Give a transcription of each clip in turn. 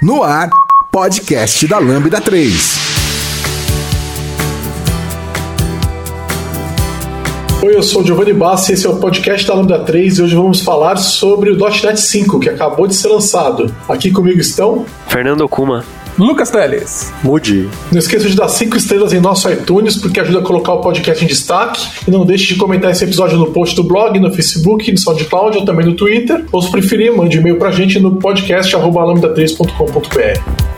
No ar, podcast da Lambda 3. Oi, eu sou o Giovanni Bassi, esse é o podcast da Lambda 3 e hoje vamos falar sobre o .NET 5, que acabou de ser lançado. Aqui comigo estão... Fernando Okuma. Lucas Teles. Mude. Não esqueça de dar 5 estrelas em nosso iTunes, porque ajuda a colocar o podcast em destaque. E não deixe de comentar esse episódio no post do blog, no Facebook, no SoundCloud ou também no Twitter. Ou se preferir, mande e-mail pra gente no podcast.lambda3.com.br.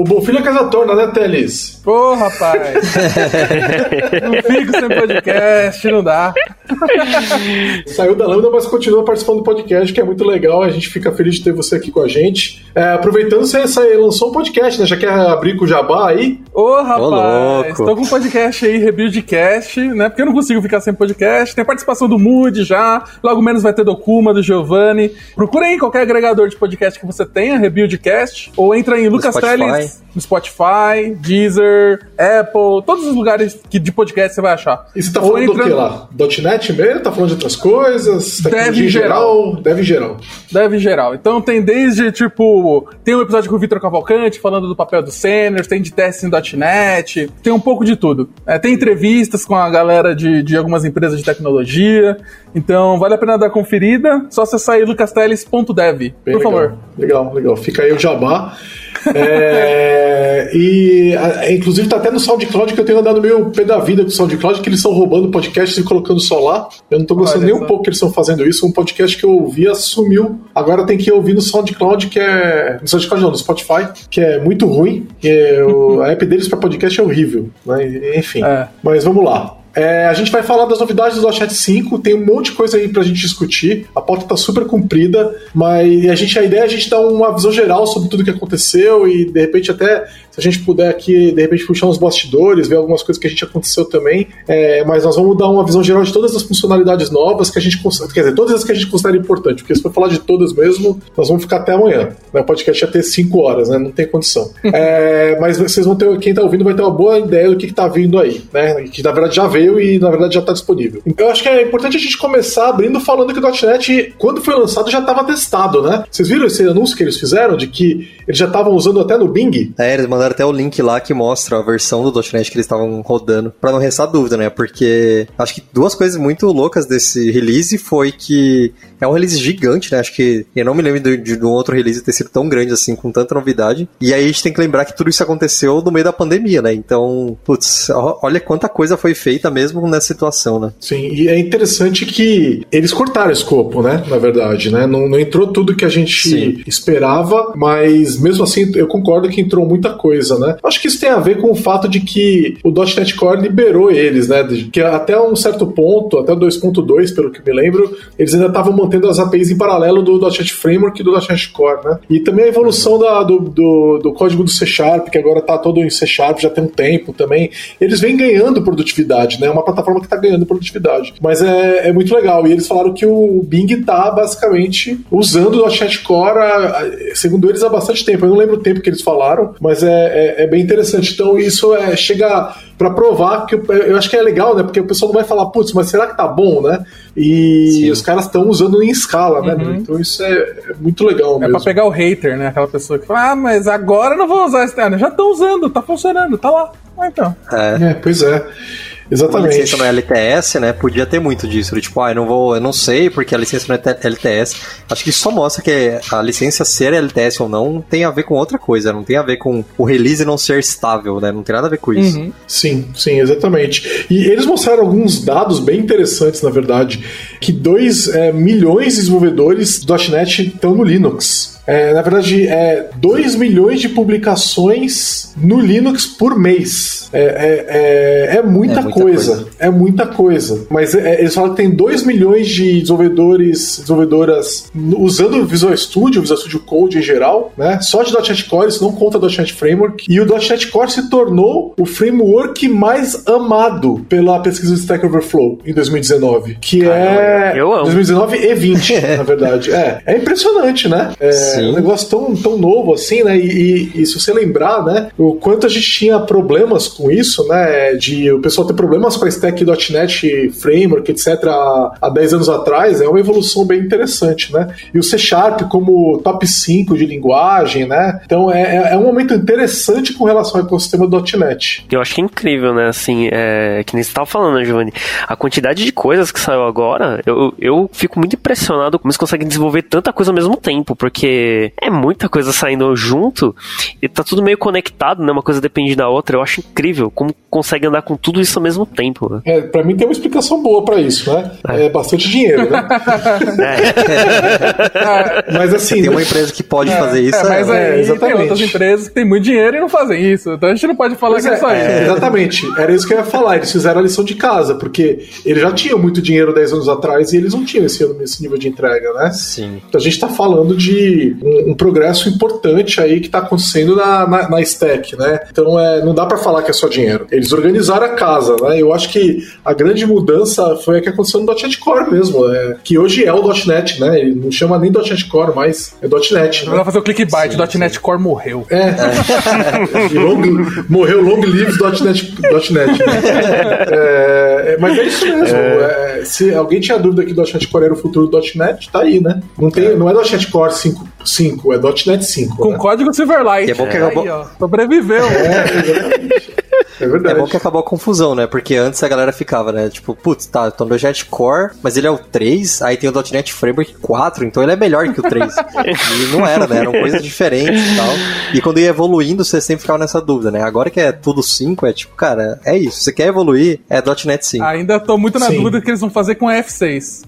o Bom Filho é casa torna, né, Teles? Pô, rapaz. não fico sem podcast, não dá. Saiu da Lambda, mas continua participando do podcast, que é muito legal. A gente fica feliz de ter você aqui com a gente. É, aproveitando, você, lançou um podcast, né? Já quer abrir com o Jabá aí? Ô, rapaz, tô com um podcast aí, Rebuildcast, né? Porque eu não consigo ficar sem podcast. Tem participação do Mood já, logo menos vai ter do Kuma, do Giovanni. Procura aí qualquer agregador de podcast que você tenha, Rebuildcast, ou entra em Lucas Teles no Spotify, Deezer, Apple, todos os lugares que de podcast você vai achar. E você tá falando do que lá? .NET mesmo? Tá falando de outras coisas? Deve geral. Deve geral. Deve geral. Então tem desde, tipo, tem um episódio com o Vitor Cavalcante falando do papel do seniors, tem de testes em .NET, tem um pouco de tudo. É, tem entrevistas com a galera de, de algumas empresas de tecnologia, então vale a pena dar conferida, só acessar aí lucasteles.dev, por legal. favor. Legal, legal. Fica aí o jabá. É, e a, inclusive tá até no SoundCloud que eu tenho andado meio pé da vida com o SoundCloud, que eles estão roubando podcasts e colocando só lá. Eu não tô gostando Olha nem um pouco que eles estão fazendo isso. Um podcast que eu ouvia sumiu. Agora tem que ouvir no SoundCloud, que é. No SoundCloud não, no Spotify, que é muito ruim. É, o, a app deles para podcast é horrível. Né? Enfim. É. Mas vamos lá. É, a gente vai falar das novidades do .NET 5, tem um monte de coisa aí pra gente discutir. A pauta tá super comprida, mas a, gente, a ideia é a gente dar uma visão geral sobre tudo que aconteceu e de repente até a gente puder aqui, de repente, puxar uns bastidores, ver algumas coisas que a gente aconteceu também. É, mas nós vamos dar uma visão geral de todas as funcionalidades novas que a gente quer dizer, todas as que a gente considera importante, porque se for falar de todas mesmo, nós vamos ficar até amanhã. Né? O podcast ia ter 5 horas, né? Não tem condição. é, mas vocês vão ter, quem tá ouvindo vai ter uma boa ideia do que, que tá vindo aí, né? Que na verdade já veio e na verdade já tá disponível. Então eu acho que é importante a gente começar abrindo falando que o .NET, quando foi lançado, já estava testado, né? Vocês viram esse anúncio que eles fizeram de que eles já estavam usando até no Bing? É, eles mandaram até o link lá que mostra a versão do .NET que eles estavam rodando, para não restar dúvida, né? Porque acho que duas coisas muito loucas desse release foi que é um release gigante, né? Acho que eu não me lembro de, de, de, um outro release ter sido tão grande assim, com tanta novidade. E aí a gente tem que lembrar que tudo isso aconteceu no meio da pandemia, né? Então, putz, olha quanta coisa foi feita mesmo nessa situação, né? Sim, e é interessante que eles cortaram o escopo, né? Na verdade, né? Não, não entrou tudo que a gente Sim. esperava, mas mesmo assim eu concordo que entrou muita coisa, né? Acho que isso tem a ver com o fato de que o .NET Core liberou eles, né? Que até um certo ponto, até 2.2, pelo que me lembro, eles ainda estavam mantendo as APIs em paralelo do .NET Framework e do .NET Core, né? E também a evolução da, do, do, do, código do C Sharp, que agora está todo em C Sharp, já tem um tempo também. Eles vêm ganhando produtividade, né? É uma plataforma que está ganhando produtividade. Mas é, é muito legal. E eles falaram que o Bing está basicamente usando o .NET Core, segundo eles, há bastante tempo. Eu não lembro o tempo que eles falaram, mas é, é, é bem interessante. Então isso é, chega para provar que eu, eu, acho que é legal, né? Porque o pessoal não vai falar, putz, mas será que tá bom, né? E Sim. os caras estão usando em escala, né? Uhum. Então isso é, é, muito legal é mesmo. É pra pegar o hater, né? Aquela pessoa que fala, ah, mas agora não vou usar externo. Já estão usando, tá funcionando, tá lá. Ah, então. É. é, pois é. Exatamente. A licença no LTS, né? Podia ter muito disso. Tipo, ah, eu não vou, eu não sei porque a licença não é LTS. Acho que isso só mostra que a licença ser LTS ou não tem a ver com outra coisa, não tem a ver com o release não ser estável, né? Não tem nada a ver com isso. Uhum. Sim, sim, exatamente. E eles mostraram alguns dados bem interessantes, na verdade, que 2 é, milhões de desenvolvedores do .NET estão no Linux. É, na verdade, é 2 milhões de publicações no Linux por mês. É, é, é, é muita, é muita coisa. coisa. É muita coisa. Mas é, eles falam que tem 2 milhões de desenvolvedores, desenvolvedoras usando o Visual Studio, o Visual Studio Code em geral, né? Só de .NET Core, isso não conta .NET Framework. E o .NET Core se tornou o framework mais amado pela pesquisa do Stack Overflow em 2019, que é eu amo. 2019 e 20, na verdade. É, é impressionante, né? É um negócio tão, tão novo assim, né? E, e, e, se você lembrar, né, o quanto a gente tinha problemas com isso, né? De o pessoal ter problemas com a stack.NET Framework, etc., há, há 10 anos atrás, é uma evolução bem interessante, né? E o C Sharp como top 5 de linguagem, né? Então é, é, é um momento interessante com relação ao ecossistema .NET. Eu acho que é incrível, né? Assim, é, que nem você estava falando, né, Giovanni? A quantidade de coisas que saiu agora, eu, eu fico muito impressionado como eles conseguem desenvolver tanta coisa ao mesmo tempo, porque é muita coisa saindo junto e tá tudo meio conectado, né? Uma coisa depende da outra. Eu acho incrível como consegue andar com tudo isso ao mesmo tempo. Né? É, pra mim tem uma explicação boa para isso, né? É. é. bastante dinheiro, né? É. mas assim. Tem uma empresa que pode é, fazer isso. É, mas é, aí exatamente. tem outras empresas que têm muito dinheiro e não fazem isso. Então a gente não pode falar pois que é, só isso. exatamente. Era isso que eu ia falar. Eles fizeram a lição de casa, porque eles já tinham muito dinheiro 10 anos atrás e eles não tinham esse, esse nível de entrega, né? Sim. Então a gente tá falando de um, um progresso importante aí que tá acontecendo na, na, na stack, né? Então é, não dá para falar que é só dinheiro. Eles organizaram a casa, né? Eu acho que a grande mudança foi a que aconteceu no .NET Core mesmo, é, que hoje é o .NET, né? Ele não chama nem .NET Core, mas é .NET. Né? Vai fazer o clickbait, sim, .NET sim. Core morreu. É. é. long, morreu long lives .NET. .NET né? é, mas é isso mesmo. É. é. se alguém tinha dúvida que .NET Core era o futuro do .NET, tá aí, né? Não, tem, não é .NET Core 5, 5 é .NET 5. Com né? código Silverlight. Que é bom que acabou... Aí, ó, sobreviveu. É, É verdade. É bom que acabou a confusão, né? Porque antes a galera ficava, né? Tipo, putz, tá, eu tô no .NET Core, mas ele é o 3, aí tem o .NET Framework 4, então ele é melhor que o 3. e não era, né? Eram coisas diferentes e tal. E quando ia evoluindo, você sempre ficava nessa dúvida, né? Agora que é tudo 5, é tipo, cara, é isso. Você quer evoluir, é .NET 5. Ainda tô muito na Sim. dúvida do que eles vão fazer com F6.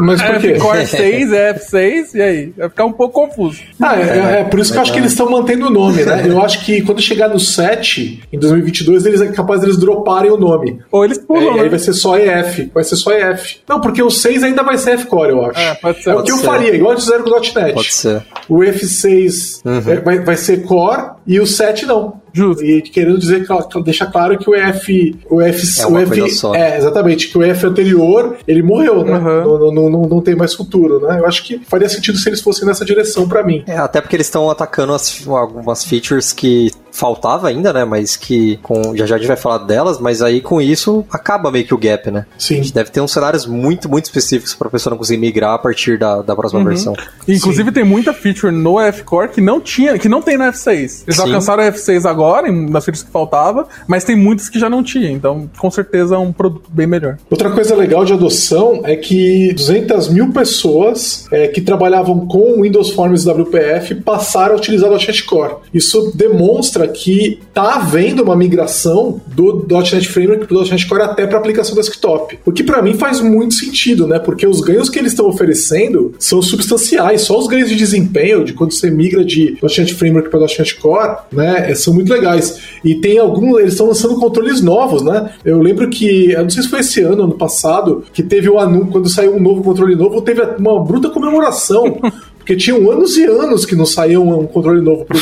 Mas por quê? F-Core 6, é F6, e aí? Vai ficar um pouco confuso. Ah, é, é, é por isso que eu acho que eles estão mantendo o nome, né? Eu acho que quando chegar no 7, em 2022, eles é capaz deles droparem o nome. Ou eles pulam, é, né? aí vai ser só EF. Vai ser só EF. Não, porque o 6 ainda vai ser F-Core, eu acho. É, pode ser. É o que eu faria, igual eles fizeram com o .NET. Pode ser. O F6 uhum. é, vai, vai ser Core e o 7 não. Justo. E querendo dizer, deixa claro que o F. O F, é o F só. É, exatamente, que o F anterior, ele morreu, né? Uhum. Não, não, não, não, tem mais futuro, né? Eu acho que faria sentido se eles fossem nessa direção para mim. É, até porque eles estão atacando as, algumas features que faltava ainda, né? Mas que com já já a gente vai falar delas, mas aí com isso acaba meio que o gap, né? Sim. A gente deve ter uns cenários muito, muito específicos para a pessoa não conseguir migrar a partir da, da próxima uhum. versão. Inclusive Sim. tem muita feature no F-Core que não tinha, que não tem no F6. Eles Sim. alcançaram o F6 agora, nas features que faltava, mas tem muitas que já não tinha, então com certeza é um produto bem melhor. Outra coisa legal de adoção é que 200 mil pessoas é, que trabalhavam com Windows Forms WPF passaram a utilizar o .NET Core. Isso demonstra que tá havendo uma migração do .NET Framework para o .NET Core até para aplicação desktop. O que para mim faz muito sentido, né? Porque os ganhos que eles estão oferecendo são substanciais. Só os ganhos de desempenho, de quando você migra de .NET Framework para .NET Core, né? São muito legais. E tem alguns, eles estão lançando controles novos, né? Eu lembro que, eu não sei se foi esse ano, ano passado, que teve o anúncio, quando saiu um novo controle novo, teve uma bruta comemoração Porque tinham anos e anos que não saía um controle novo pro,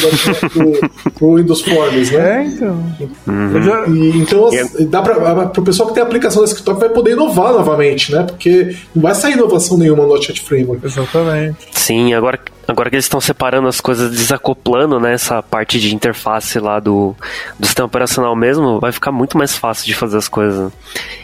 pro, pro Windows Forms, né? É, então. Uhum. E, então, é. dá pra, pro pessoal que tem aplicação desktop vai poder inovar novamente, né? Porque não vai sair inovação nenhuma no Chat Framework. Exatamente. Sim, agora Agora que eles estão separando as coisas, desacoplando né, essa parte de interface lá do, do sistema operacional mesmo, vai ficar muito mais fácil de fazer as coisas.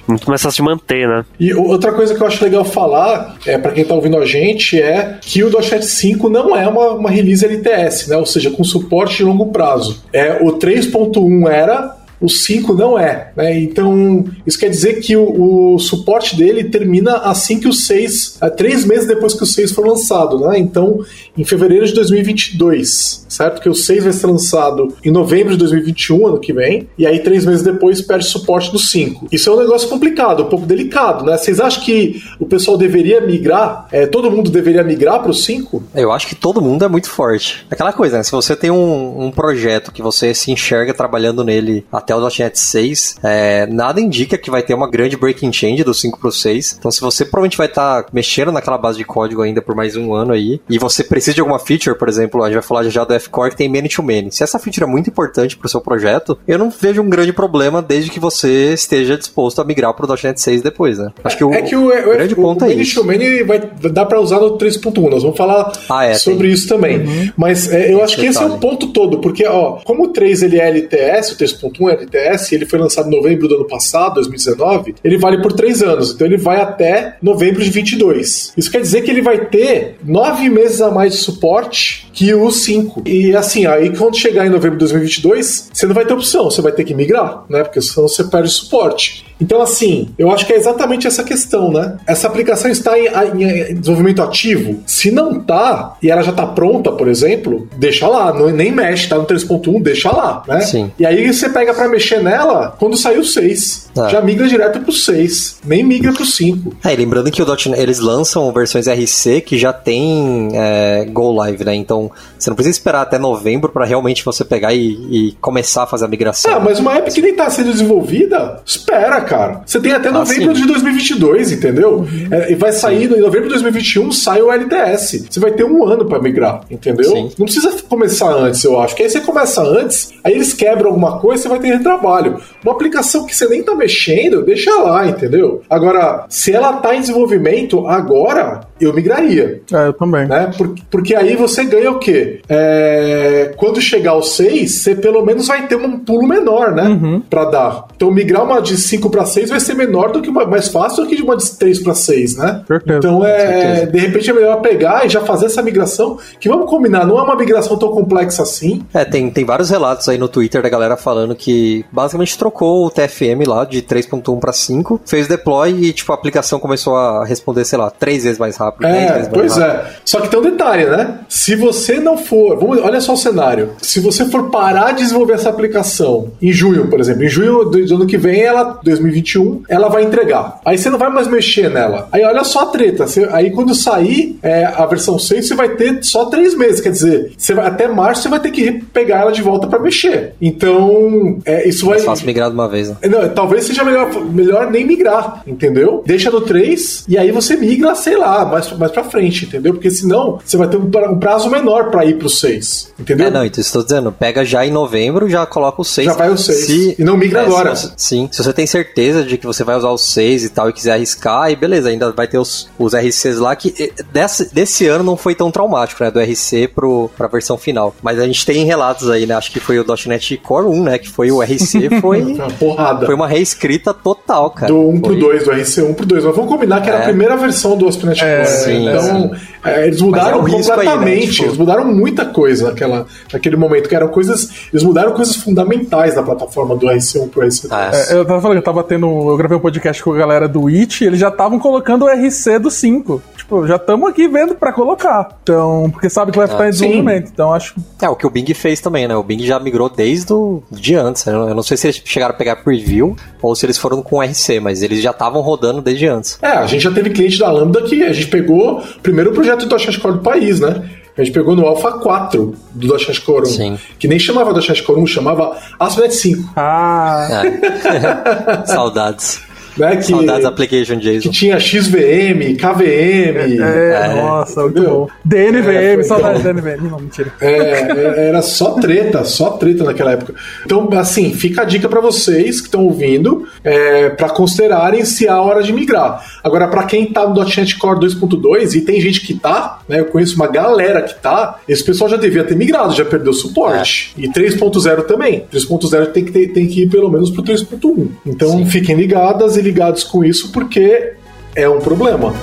Muito mais fácil de manter, né? E outra coisa que eu acho legal falar, é, para quem está ouvindo a gente, é que o .NET 5 não é uma, uma release LTS, né? Ou seja, com suporte de longo prazo. É, o 3.1 era, o 5 não é. Né? Então, isso quer dizer que o, o, suporte dele termina assim que o 6, é, três meses depois que o 6 for lançado. Né? Então, em fevereiro de 2022, certo? Que o 6 vai ser lançado em novembro de 2021, ano que vem, e aí três meses depois perde suporte do 5. Isso é um negócio complicado, um pouco delicado, né? Vocês acham que o pessoal deveria migrar? É, todo mundo deveria migrar para o 5? Eu acho que todo mundo é muito forte. Aquela coisa, né? Se você tem um, um projeto que você se enxerga trabalhando nele até o .NET 6, é, nada indica que vai ter uma grande breaking change do 5 pro 6. Então, se você provavelmente vai estar tá mexendo naquela base de código ainda por mais um ano aí, e você precisa de alguma feature, por exemplo, a gente vai falar já do F-Core que tem many-to-many. Se essa feature é muito importante pro seu projeto, eu não vejo um grande problema desde que você esteja disposto a migrar pro .NET 6 depois, né? Acho que o, é que o, o grande o, ponto o, é isso. O many vai dar para usar no 3.1. Nós vamos falar ah, é, sobre tem. isso também. Uhum. Mas é, eu acho que esse é o ponto todo, porque ó, como o 3 ele é LTS, o 3.1 é LTS, ele foi lançado em novembro do ano passado, 2019, ele vale por 3 anos. Então ele vai até novembro de 22. Isso quer dizer que ele vai ter 9 meses a mais de suporte que o 5. E assim, aí quando chegar em novembro de 2022, você não vai ter opção, você vai ter que migrar, né? Porque senão você perde suporte. Então, assim, eu acho que é exatamente essa questão, né? Essa aplicação está em, em, em desenvolvimento ativo. Se não tá, e ela já tá pronta, por exemplo, deixa lá, não, nem mexe, tá no 3.1, deixa lá, né? Sim. E aí você pega para mexer nela quando sair o 6. Ah. Já migra direto pro 6, nem migra pro 5. É, lembrando que o .NET, eles lançam versões RC que já tem é, Go Live, né? Então, você não precisa esperar até novembro para realmente você pegar e, e, começar a fazer a migração. Ah, mas uma app que nem tá sendo desenvolvida, espera, cara. Você tem até ah, novembro de 2022, entendeu? Uhum. É, e vai sair sim. em novembro de 2021, sai o LTS. Você vai ter um ano para migrar, entendeu? Sim. Não precisa começar antes, eu acho. Que aí você começa antes, aí eles quebram alguma coisa, você vai ter retrabalho. Uma aplicação que você nem tá mexendo, deixa lá, entendeu? Agora, se ela tá em desenvolvimento agora, eu migraria. É, eu também. Né? Porque, porque aí você ganha o quê? É, quando chegar ao 6, você pelo menos vai ter um pulo menor, né? Uhum. Pra dar. Então, migrar uma de 5 para 6 vai ser menor do que uma, mais fácil do que de uma de 3 para 6, né? Perfeito. Então, é, de repente é melhor pegar e já fazer essa migração, que vamos combinar, não é uma migração tão complexa assim. É, tem, tem vários relatos aí no Twitter da galera falando que basicamente trocou o TFM lá de 3.1 para 5, fez deploy e, tipo, a aplicação começou a responder, sei lá, três vezes mais rápido rápido. É, pois é. Só que tem um detalhe, né? Se você não for. Vamos, olha só o cenário. Se você for parar de desenvolver essa aplicação em junho, por exemplo, em junho do ano que vem, ela, 2021, ela vai entregar. Aí você não vai mais mexer nela. Aí olha só a treta. Você, aí quando sair é, a versão 6, você vai ter só três meses. Quer dizer, você vai, até março você vai ter que pegar ela de volta para mexer. Então, é, isso vai. É fácil migrar de uma vez, né? Não, talvez seja melhor, melhor nem migrar, entendeu? Deixa no 3 e aí você migra, sei lá, mais, mais pra frente, entendeu? Porque senão você vai ter um prazo menor para ir pro 6, entendeu? É, não, então estou dizendo, pega já em novembro, já coloca o 6. Já vai o 6. Se, e não migra é, agora. Se você, sim, se você tem certeza de que você vai usar o 6 e tal e quiser arriscar, aí beleza, ainda vai ter os, os RCs lá que desse, desse ano não foi tão traumático, né? Do RC pro, pra versão final. Mas a gente tem relatos aí, né? Acho que foi o .NET Core 1, né? Que foi o RC, foi. uma porrada. Foi uma reescrita total, cara. Do 1 foi... pro 2, do RC 1 pro 2. Mas vamos combinar que era a é. primeira versão do ASP.NET é, Core. Né? Sim, então, é, eles mudaram é completamente. Aí, né? tipo... Eles mudaram muita coisa naquela, naquele momento, que eram coisas. Eles mudaram coisas fundamentais da plataforma do RC1 pro RC2. Ah, é, eu tava falando, eu tava tendo. Eu gravei um podcast com a galera do It e eles já estavam colocando o RC do 5. Tipo, já estamos aqui vendo para colocar. Então, porque sabe que vai ficar ah, em desenvolvimento. Sim. Então, acho. É, o que o Bing fez também, né? O Bing já migrou desde o de antes. Né? Eu não sei se eles chegaram a pegar preview ou se eles foram com RC, mas eles já estavam rodando desde antes. É, a gente já teve cliente da Lambda que a gente pegou o primeiro projeto do Core do país, né? A gente pegou no Alpha 4 do .NET Core 1. Sim. Que nem chamava .NET Core 1, chamava ASP.NET 5. Ah! É. Saudades. Né, que, Saudades Application JSON. Que tinha XVM, KVM. É, é, nossa, muito bom. DNVM, é, saudades então, DNVM. Não, mentira. É, é, era só treta, só treta naquela época. Então, assim, fica a dica para vocês que estão ouvindo, é, para considerarem se é a hora de migrar. Agora, para quem tá no .NET Core 2.2, e tem gente que tá, né, eu conheço uma galera que tá, esse pessoal já devia ter migrado, já perdeu suporte. É. E 3.0 também. 3.0 tem que, ter, tem que ir pelo menos pro 3.1. Então, Sim. fiquem ligadas e ligados com isso porque é um problema.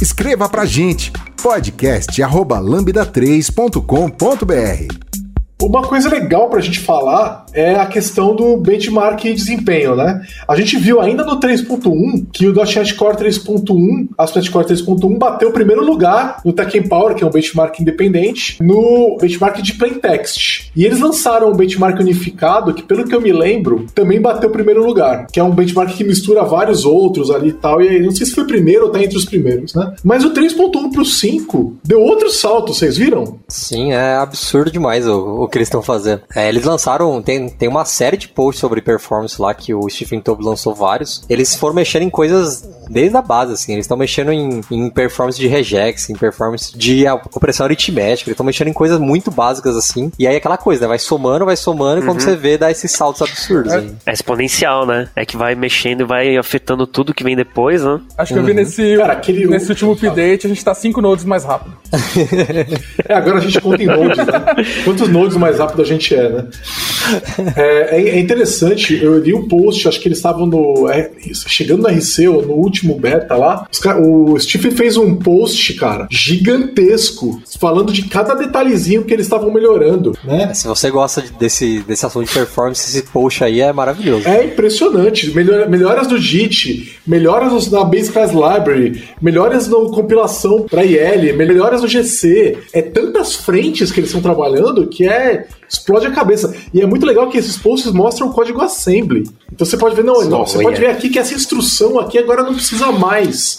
Escreva pra gente podcast@lambda3.com.br. Uma coisa legal pra gente falar é a questão do benchmark e desempenho, né? A gente viu ainda no 3.1 que o .NET Core 3.1, ASP.NET Core 3.1 bateu o primeiro lugar no Tech Power, que é um benchmark independente, no benchmark de plain text. E eles lançaram um benchmark unificado que, pelo que eu me lembro, também bateu o primeiro lugar, que é um benchmark que mistura vários outros ali e tal, e aí, não sei se foi primeiro ou tá entre os primeiros, né? Mas o 3.1 pro 5 deu outro salto, vocês viram? Sim, é absurdo demais o que eles estão fazendo. É, eles lançaram, tem, tem uma série de posts sobre performance lá que o Stephen Tobe lançou vários. Eles foram mexendo em coisas desde a base, assim. Eles estão mexendo em, em, performance de regex, em performance de opressão aritmética. Eles estão mexendo em coisas muito básicas, assim. E aí aquela coisa, né? Vai somando, vai somando, uhum. e quando você vê, dá esses saltos absurdos. É, é, exponencial, né? É que vai mexendo e vai afetando tudo que vem depois, né? Acho que eu vi uhum. nesse, Cara, aquele... nesse último update, a gente tá 5 nodes mais rápido. é, agora a gente conta em nodes, né? Quantos nodes mais rápido a gente é, né? É, é, é interessante, eu li um post, acho que eles estavam no. É, chegando no RC, ou no último beta lá. o Stephen fez um post, cara, gigantesco, falando de cada detalhezinho que eles estavam melhorando, né? É, se você gosta desse, desse assunto de performance, esse post aí é maravilhoso. É impressionante. Melhor, melhoras do JIT, melhoras na Base Class Library, melhoras na compilação para IL, melhoras no GC. É tantas frentes que eles estão trabalhando que é explode a cabeça. E é muito legal que esses posts mostram o código assembly. Então você pode ver, não, não você pode ver aqui que essa instrução aqui agora não precisa mais.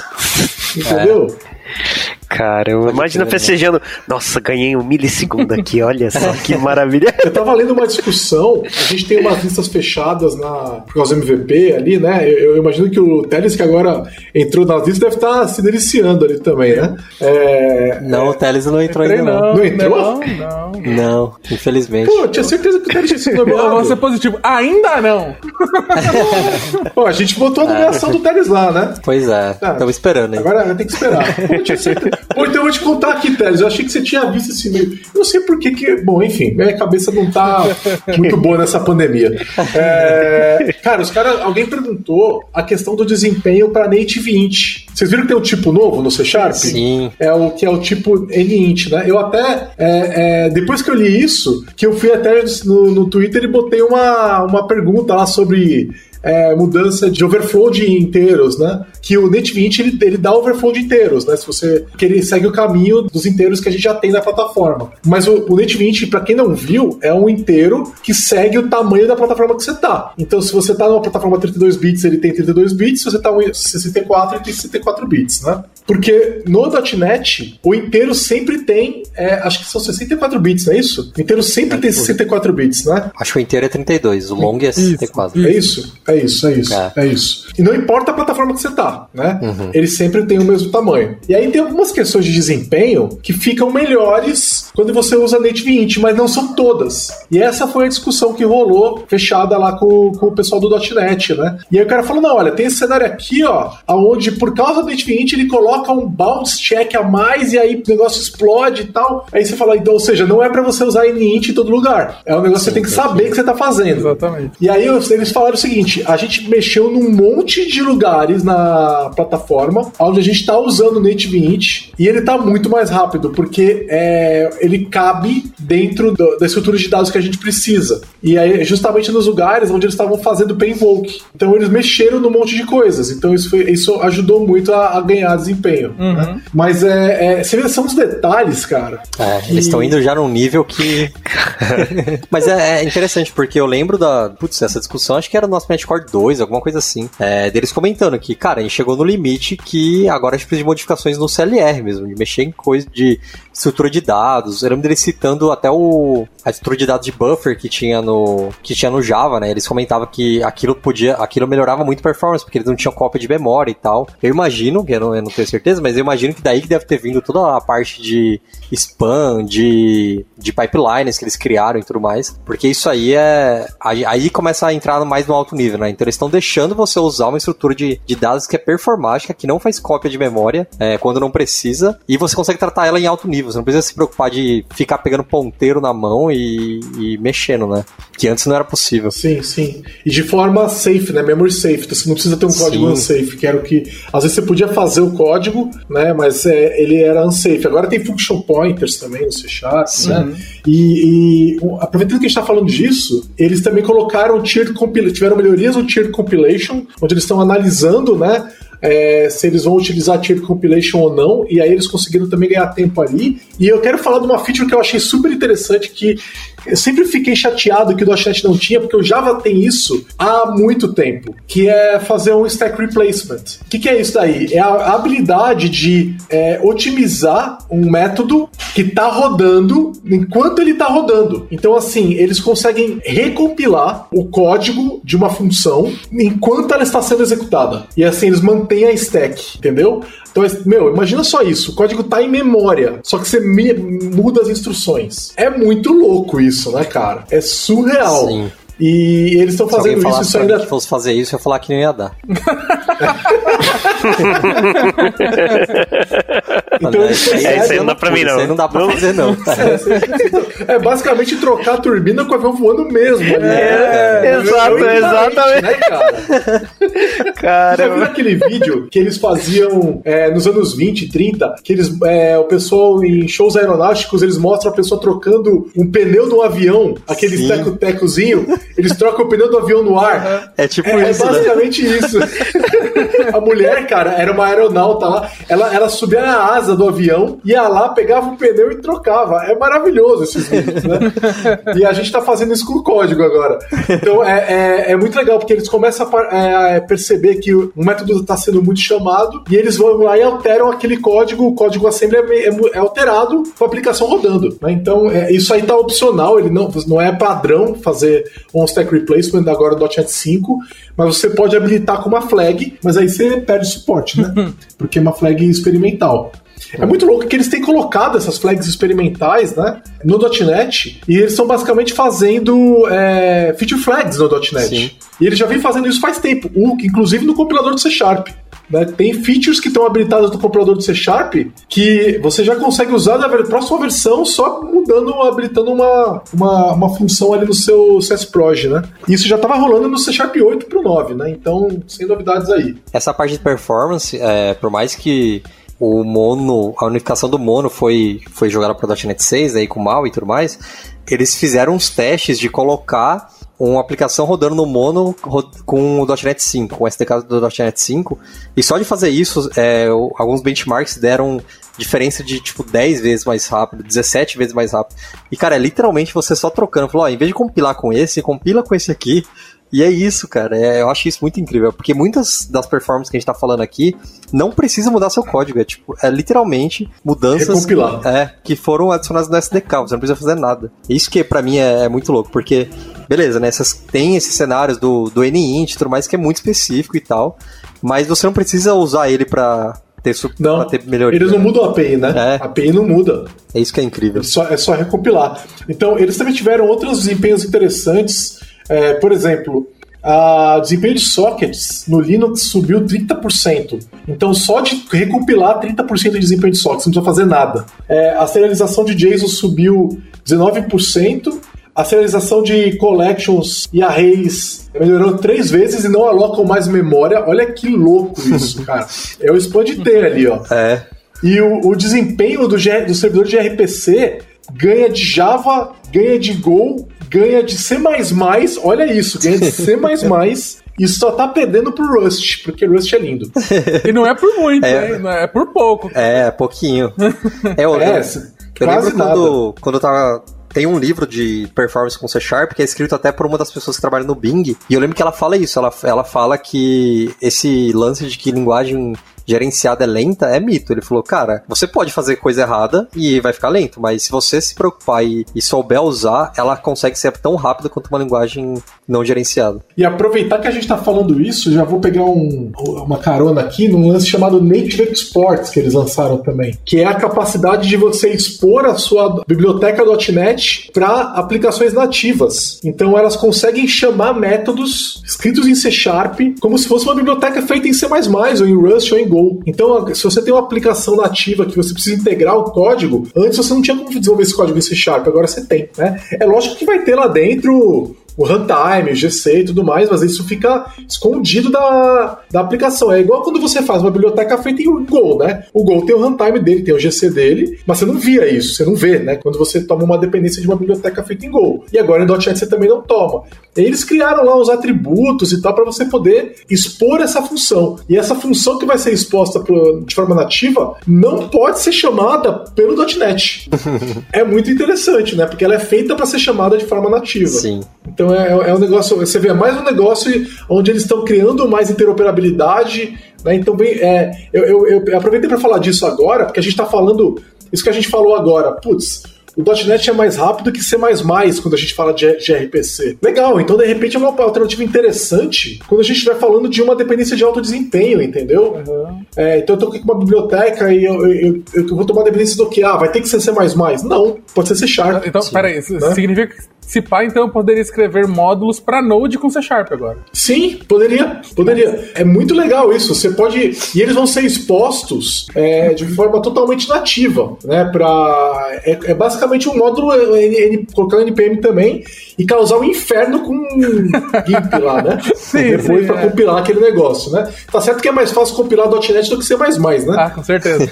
Entendeu? É. Caramba, imagina festejando. Nossa, ganhei um milissegundo aqui, olha só que maravilha. Eu tava lendo uma discussão, a gente tem umas listas fechadas na causa MVP ali, né? Eu, eu, imagino que o Teles, que agora entrou nas listas, deve estar tá se deliciando ali também, né? É, não, é... o Teles não entrou ainda, não. Não, não entrou? Não, não. Não, infelizmente. Pô, tinha certeza que o Teles tinha sido nomeado. Vou ser positivo. Ainda não! Pô, a gente botou a nomeação é. do Teles lá, né? Pois é, ah, tava esperando, hein? Agora tem que esperar. Pô, tinha certeza. Ou então eu vou te contar aqui, Teles. Eu achei que você tinha visto esse e-mail. Eu não sei por que que. Bom, enfim, minha cabeça não tá muito boa nessa pandemia. É... Cara, os caras. Alguém perguntou a questão do desempenho para Native Int. Vocês viram que tem um tipo novo no C Sharp? Sim. É o que é o tipo NINT, né? Eu até. É, é, depois que eu li isso, que eu fui até no, no Twitter e botei uma, uma pergunta lá sobre é, mudança de overflow de inteiros, né? Que o NetVint ele, ele dá overflow de inteiros, né? Se você que ele segue o caminho dos inteiros que a gente já tem na plataforma. Mas o, o NetVint, para quem não viu, é um inteiro que segue o tamanho da plataforma que você tá. Então, se você tá numa plataforma 32 bits, ele tem 32 bits. Se você tá em 64, ele tem 64 bits, né? Porque no .NET, o inteiro sempre tem, é, acho que são 64 bits, não é isso? O inteiro sempre é, tem 64 bits, né? Acho que o inteiro é 32, o long é 64. Isso, é isso, é isso, é isso, é. é isso. E não importa a plataforma que você tá, né? Uhum. Eles sempre têm o mesmo tamanho. E aí tem algumas questões de desempenho que ficam melhores quando você usa Native Int, mas não são todas. E essa foi a discussão que rolou, fechada lá com, com o pessoal do .NET, né? E aí o cara falou, não, olha, tem esse cenário aqui, ó, aonde por causa do Native Int ele coloca um bounce check a mais e aí o negócio explode e tal. Aí você fala, então, ou seja, não é para você usar NINT em todo lugar. É um negócio que você tem que saber que você tá fazendo. Exatamente. E aí eles falaram o seguinte: a gente mexeu num monte de lugares na plataforma onde a gente tá usando o Native Int e ele tá muito mais rápido, porque é, ele cabe dentro do, da estrutura de dados que a gente precisa. E aí, justamente nos lugares onde eles estavam fazendo Invoke. Então eles mexeram num monte de coisas. Então isso, foi, isso ajudou muito a, a ganhar desempenho. Uhum. Né? Mas é, é, você vê, são os detalhes, cara. É, que... eles estão indo já num nível que. Mas é, é, interessante, porque eu lembro da. Putz, essa discussão, acho que era no nosso Core 2, alguma coisa assim. É, deles comentando que, cara, a gente chegou no limite que agora a gente precisa de modificações no CLR mesmo, de mexer em coisa de estrutura de dados. Eu lembro deles citando até o a estrutura de dados de buffer que tinha no que tinha no Java, né? Eles comentavam que aquilo podia, aquilo melhorava muito a performance, porque eles não tinham cópia de memória e tal. Eu imagino, que eu não, eu não tenho certeza, mas eu imagino que daí que deve ter vindo toda a parte de spam, de, de pipelines que eles criaram e tudo mais, porque isso aí é aí, começa a entrar mais no alto nível, né? Então eles estão deixando você usar uma estrutura de, de dados que é performática, que não faz cópia de memória é, quando não precisa, e você consegue tratar ela em alto nível. Você não precisa se preocupar de ficar pegando ponteiro na mão e, e mexendo, né? Que antes não era possível. Sim, sim. E de forma safe, né? Memory safe. Então você não precisa ter um código sim. unsafe, que era o que. Às vezes você podia fazer o código, né? Mas é, ele era unsafe. Agora tem function pointers também no C Sharp, né? E, e, aproveitando que a gente está falando disso, eles também colocaram tier compilation, tiveram melhorias no tier compilation, onde eles estão analisando, né? é, se eles vão utilizar Tier Compilation ou não, e aí eles conseguiram também ganhar tempo ali. E eu quero falar de uma feature que eu achei super interessante, que eu sempre fiquei chateado que o .NET não tinha, porque o Java tem isso há muito tempo, que é fazer um stack replacement. O que, que é isso daí? É a habilidade de é, otimizar um método que está rodando enquanto ele está rodando. Então, assim, eles conseguem recompilar o código de uma função enquanto ela está sendo executada. E assim, eles mantêm a stack, entendeu? Então, meu, imagina só isso. O código tá em memória, só que você muda as instruções. É muito louco isso, né, cara? É surreal. Sim. E eles estão fazendo isso, isso ainda. Se fosse fazer isso, eu ia falar que não ia dar. então, é, isso aí não dá pra mim, não. Isso aí não dá pra fazer, não. é basicamente trocar a turbina com o avião voando mesmo. Ali, é, é, exato, é exatamente. Né, cara? cara Já viu aquele vídeo que eles faziam é, nos anos 20, 30, que eles, é, o pessoal em shows aeronáuticos, eles mostram a pessoa trocando um pneu de um avião, aquele teco-tecozinho, eles trocam o pneu do avião no ar. É tipo é, isso. É basicamente né? isso. a mulher, cara, era uma aeronauta lá. Ela, ela subia na asa do avião, ia lá, pegava o pneu e trocava. É maravilhoso esses né? E a gente tá fazendo isso com o código agora. Então é, é, é muito legal, porque eles começam a, é, perceber que o método está sendo muito chamado e eles vão lá e alteram aquele código. O código assembly é, é, é alterado com a aplicação rodando. Né? Então, isso aí tá opcional, ele não, não é padrão fazer um stack replacement agora do .NET 5, mas você pode habilitar com uma flag, mas aí você perde suporte, né? Porque é uma flag experimental. É muito louco que eles têm colocado essas flags experimentais né, no .NET e eles estão basicamente fazendo é, feature flags no .NET. Sim. E eles já vêm fazendo isso faz tempo, o, inclusive no compilador do C Sharp. Né? Tem features que estão habilitadas no compilador do C Sharp que você já consegue usar na próxima versão só mudando, habilitando uma, uma, uma função ali no seu CSProj, né? Isso já estava rolando no C Sharp 8 para o 9, né? Então, sem novidades aí. Essa parte de performance, é, por mais que o mono, a unificação do mono foi, foi jogada para .NET 6, aí com mal e tudo mais, eles fizeram uns testes de colocar uma aplicação rodando no mono com o .NET 5, com o SDK do .NET 5, e só de fazer isso, é, alguns benchmarks deram diferença de tipo 10 vezes mais rápido, 17 vezes mais rápido. E cara, é literalmente você só trocando, falou, ó, em vez de compilar com esse, compila com esse aqui. E é isso, cara. É, eu acho isso muito incrível, porque muitas das performances que a gente tá falando aqui não precisa mudar seu código. É tipo, é literalmente mudanças é, que foram adicionadas no SDK. Você não precisa fazer nada. Isso que para mim é, é, muito louco, porque beleza, né? Essas, tem esses cenários do, do NINT e tudo mais que é muito específico e tal, mas você não precisa usar ele para ter, não, ter melhoria. Eles não mudam a API, né? É. A API não muda. É isso que é incrível. É só, é só recompilar. Então, eles também tiveram outros desempenhos interessantes. É, por exemplo, a desempenho de sockets no Linux subiu 30%. Então, só de recompilar 30% de desempenho de sockets, não precisa fazer nada. É, a serialização de JSON subiu 19%. A serialização de collections e arrays melhorou três vezes e não alocam mais memória. Olha que louco isso, cara. É o expand T ali, ó. É. E o, o desempenho do, do servidor de RPC ganha de Java, ganha de Go, ganha de C++, olha isso, ganha de C++, e só tá perdendo pro Rust, porque Rust é lindo. e não é por muito, é, hein? é por pouco. É, pouquinho. É, eu, é, eu lembro quando, quando eu tava tem um livro de performance com C Sharp que é escrito até por uma das pessoas que trabalham no Bing. E eu lembro que ela fala isso. Ela, ela fala que esse lance de que linguagem gerenciada é lenta é mito. Ele falou, cara, você pode fazer coisa errada e vai ficar lento, mas se você se preocupar e, e souber usar, ela consegue ser tão rápida quanto uma linguagem não gerenciada. E aproveitar que a gente está falando isso, já vou pegar um, uma carona aqui num lance chamado Native Exports que eles lançaram também, que é a capacidade de você expor a sua biblioteca .NET para aplicações nativas. Então elas conseguem chamar métodos escritos em C Sharp como se fosse uma biblioteca feita em C++ ou em Rust ou em Go Então, se você tem uma aplicação nativa que você precisa integrar o código, antes você não tinha como desenvolver esse código em C Sharp, agora você tem, né? É lógico que vai ter lá dentro o runtime, o GC e tudo mais, mas isso fica escondido da, da aplicação. É igual quando você faz uma biblioteca feita em Go, né? O Go tem o runtime dele, tem o GC dele, mas você não via isso, você não vê, né? Quando você toma uma dependência de uma biblioteca feita em Go. E agora em .NET você também não toma. Eles criaram lá os atributos e tal para você poder expor essa função. E essa função que vai ser exposta pro, de forma nativa não pode ser chamada pelo .NET. é muito interessante, né? Porque ela é feita para ser chamada de forma nativa. Sim. Então é, é um negócio, você vê é mais um negócio onde eles estão criando mais interoperabilidade. Né? Então, bem, é, eu, eu, eu aproveitei para falar disso agora, porque a gente está falando, isso que a gente falou agora, putz, o .NET é mais rápido que C++ quando a gente fala de, RPC. Legal, então de repente é uma alternativa interessante quando a gente estiver falando de uma dependência de alto desempenho, entendeu? Uhum. É, então eu tô aqui com uma biblioteca e eu, eu, eu, eu, vou tomar dependência do que? Ah, vai ter que ser C++. Não, pode ser C Sharp. Então, sim, peraí, né? significa que se pá, então eu poderia escrever módulos para Node com C Sharp agora. Sim, poderia, poderia. É muito legal isso. Você pode. E eles vão ser expostos é, de forma totalmente nativa, né? Pra... É, é basicamente um módulo N, N, colocando NPM também e causar um inferno com GIMP lá, né? Sim, Depois para é. compilar aquele negócio, né? Tá certo que é mais fácil compilar .NET do que C++, né? Ah, com certeza.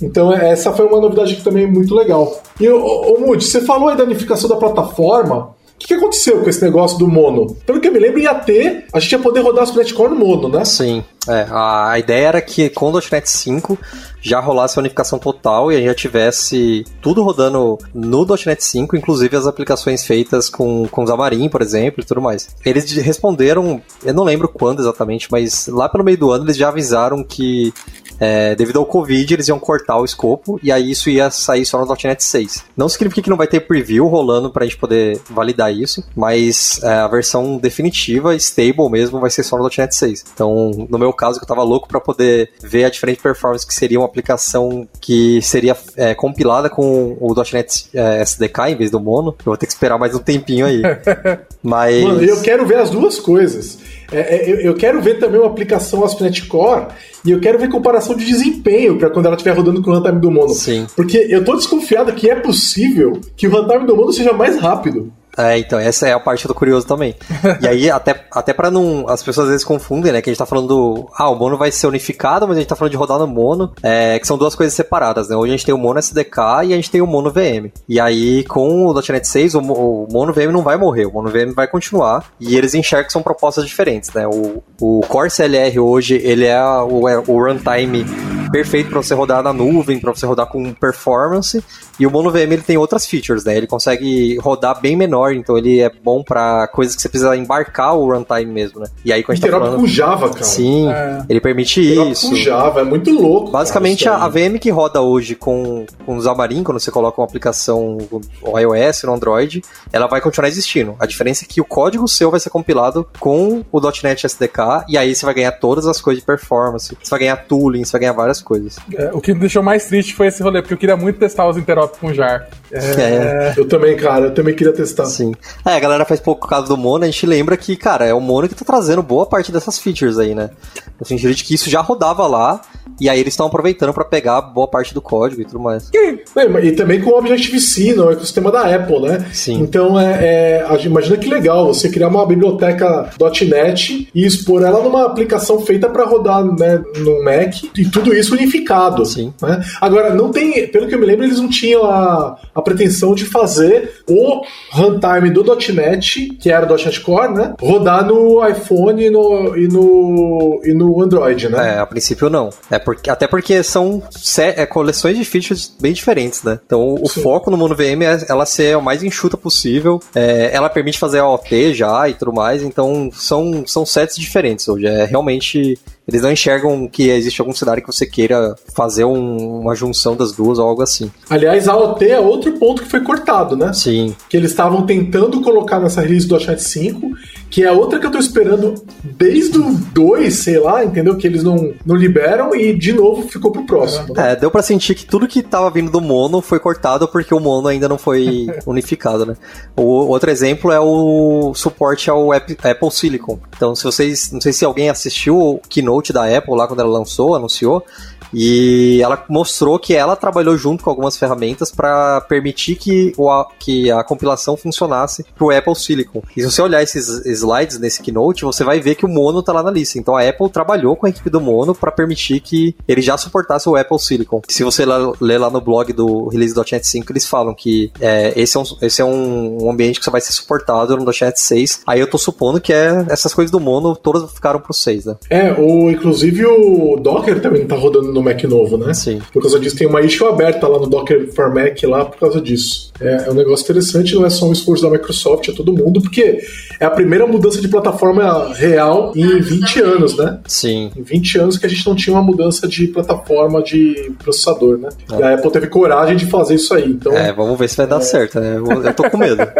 então essa foi uma novidade que também é muito legal. E o, o Moody, você falou aí da unificação da plataforma. O que, que, aconteceu com esse negócio do mono? Pelo que eu me lembro, ia ter, a gente ia poder rodar as Core no mono, né? Sim. É, a ideia era que com o .NET 5 já rolasse a unificação total e a gente já tivesse tudo rodando no .NET 5, inclusive as aplicações feitas com, com Xamarin, por exemplo, e tudo mais. Eles responderam, eu não lembro quando exatamente, mas lá pelo meio do ano eles já avisaram que é, devido ao Covid, eles iam cortar o escopo e aí isso ia sair só no .NET 6. Não significa que não vai ter preview rolando para a gente poder validar isso, mas é, a versão definitiva, stable mesmo, vai ser só no .NET 6. Então, no meu caso, que eu tava louco para poder ver a diferente performance que seria uma aplicação que seria é, compilada com o .NET é, SDK em vez do Mono, eu vou ter que esperar mais um tempinho aí. mas... Mano, eu quero ver as duas coisas. É, é, eu, eu, quero ver também uma aplicação ASP.NET Core e eu quero ver comparação de desempenho para quando ela estiver rodando com o runtime do Mono. Sim. Porque eu tô desconfiado que é possível que o runtime do Mono seja mais rápido. É, então, essa é a parte do curioso também. e aí, até, até para não. As pessoas às vezes confundem, né? Que a gente tá falando do. Ah, o mono vai ser unificado, mas a gente tá falando de rodar no mono, é, que são duas coisas separadas, né? Hoje a gente tem o mono SDK e a gente tem o mono VM. E aí, com o .NET 6, o, o mono VM não vai morrer, o mono VM vai continuar. E eles enxergam que são propostas diferentes, né? O, o Core CLR hoje, ele é o, é o runtime perfeito para você rodar na nuvem, para você rodar com performance. E o Mono VM ele tem outras features, né? Ele consegue rodar bem menor, então ele é bom para coisas que você precisa embarcar o runtime mesmo, né? E aí quando a gente tá falando... com Java, cara. Sim, é. ele permite isso. com Java, é muito louco. Basicamente cara, a, a, VM que roda hoje com, com o Xamarin, quando você coloca uma aplicação no iOS, no Android, ela vai continuar existindo. A diferença é que o código seu vai ser compilado com o .NET SDK e aí você vai ganhar todas as coisas de performance, você vai ganhar tooling, você vai ganhar várias coisas. É, o que me deixou mais triste foi esse rolê, porque eu queria muito testar os interop com Jar. É... é... Eu também, cara, eu também queria testar. Sim. É, a galera faz pouco caso do Mono, a gente lembra que, cara, é o Mono que tá trazendo boa parte dessas features aí, né? No sentido de que isso já rodava lá, e aí eles estão aproveitando para pegar boa parte do código e tudo mais. E, e também com o Objective-C no ecossistema da Apple, né? Sim. Então, é, é, imagina que legal você criar uma biblioteca .NET e expor ela numa aplicação feita para rodar né, no Mac e tudo isso unificado. Sim. Né? Agora, não tem, pelo que eu me lembro, eles não tinham a, a pretensão de fazer o runtime do .NET, que era o .NET Core, né? Rodar no iPhone e no, e no, e no Android, né? É, a princípio não. É porque, até porque são é, coleções de features bem diferentes, né? Então o Sim. foco no MonoVM é ela ser o mais enxuta possível. É, ela permite fazer a OT já e tudo mais, então são, são sets diferentes hoje. É realmente eles não enxergam que existe algum cenário que você queira fazer um, uma junção das duas ou algo assim. Aliás, a OT é outro ponto que foi cortado, né? Sim. Que eles estavam tentando colocar nessa release do .NET 5, que é outra que eu tô esperando desde o 2, sei lá, entendeu? Que eles não, não liberam e de novo ficou pro próximo. Né? É, deu para sentir que tudo que tava vindo do Mono foi cortado porque o Mono ainda não foi unificado, né? O outro exemplo é o suporte ao Apple Silicon. Então, se vocês, não sei se alguém assistiu o Keynote keynote da Apple lá quando ela lançou, anunciou, e ela mostrou que ela trabalhou junto com algumas ferramentas para permitir que, o, que a compilação funcionasse para o Apple Silicon. E se você olhar esses slides nesse keynote, você vai ver que o Mono está lá na lista. Então a Apple trabalhou com a equipe do Mono para permitir que ele já suportasse o Apple Silicon. Se você ler lá no blog do Release.NET 5, eles falam que é, esse é, um, esse é um ambiente que só vai ser suportado no .NET 6. Aí eu tô supondo que é essas coisas do Mono todas ficaram pro 6, né? É, o, inclusive o Docker também tá rodando no Mac novo, né? Sim. Por causa disso tem uma issue aberta lá no Docker for Mac lá por causa disso. É, é um negócio interessante, não é só um esforço da Microsoft, é todo mundo, porque é a primeira mudança de plataforma real em 20 anos, né? Sim. Em 20 anos que a gente não tinha uma mudança de plataforma de processador, né? É. E a Apple teve coragem de fazer isso aí. Então, é, vamos ver se vai dar é... certo, né? Eu, eu tô com medo.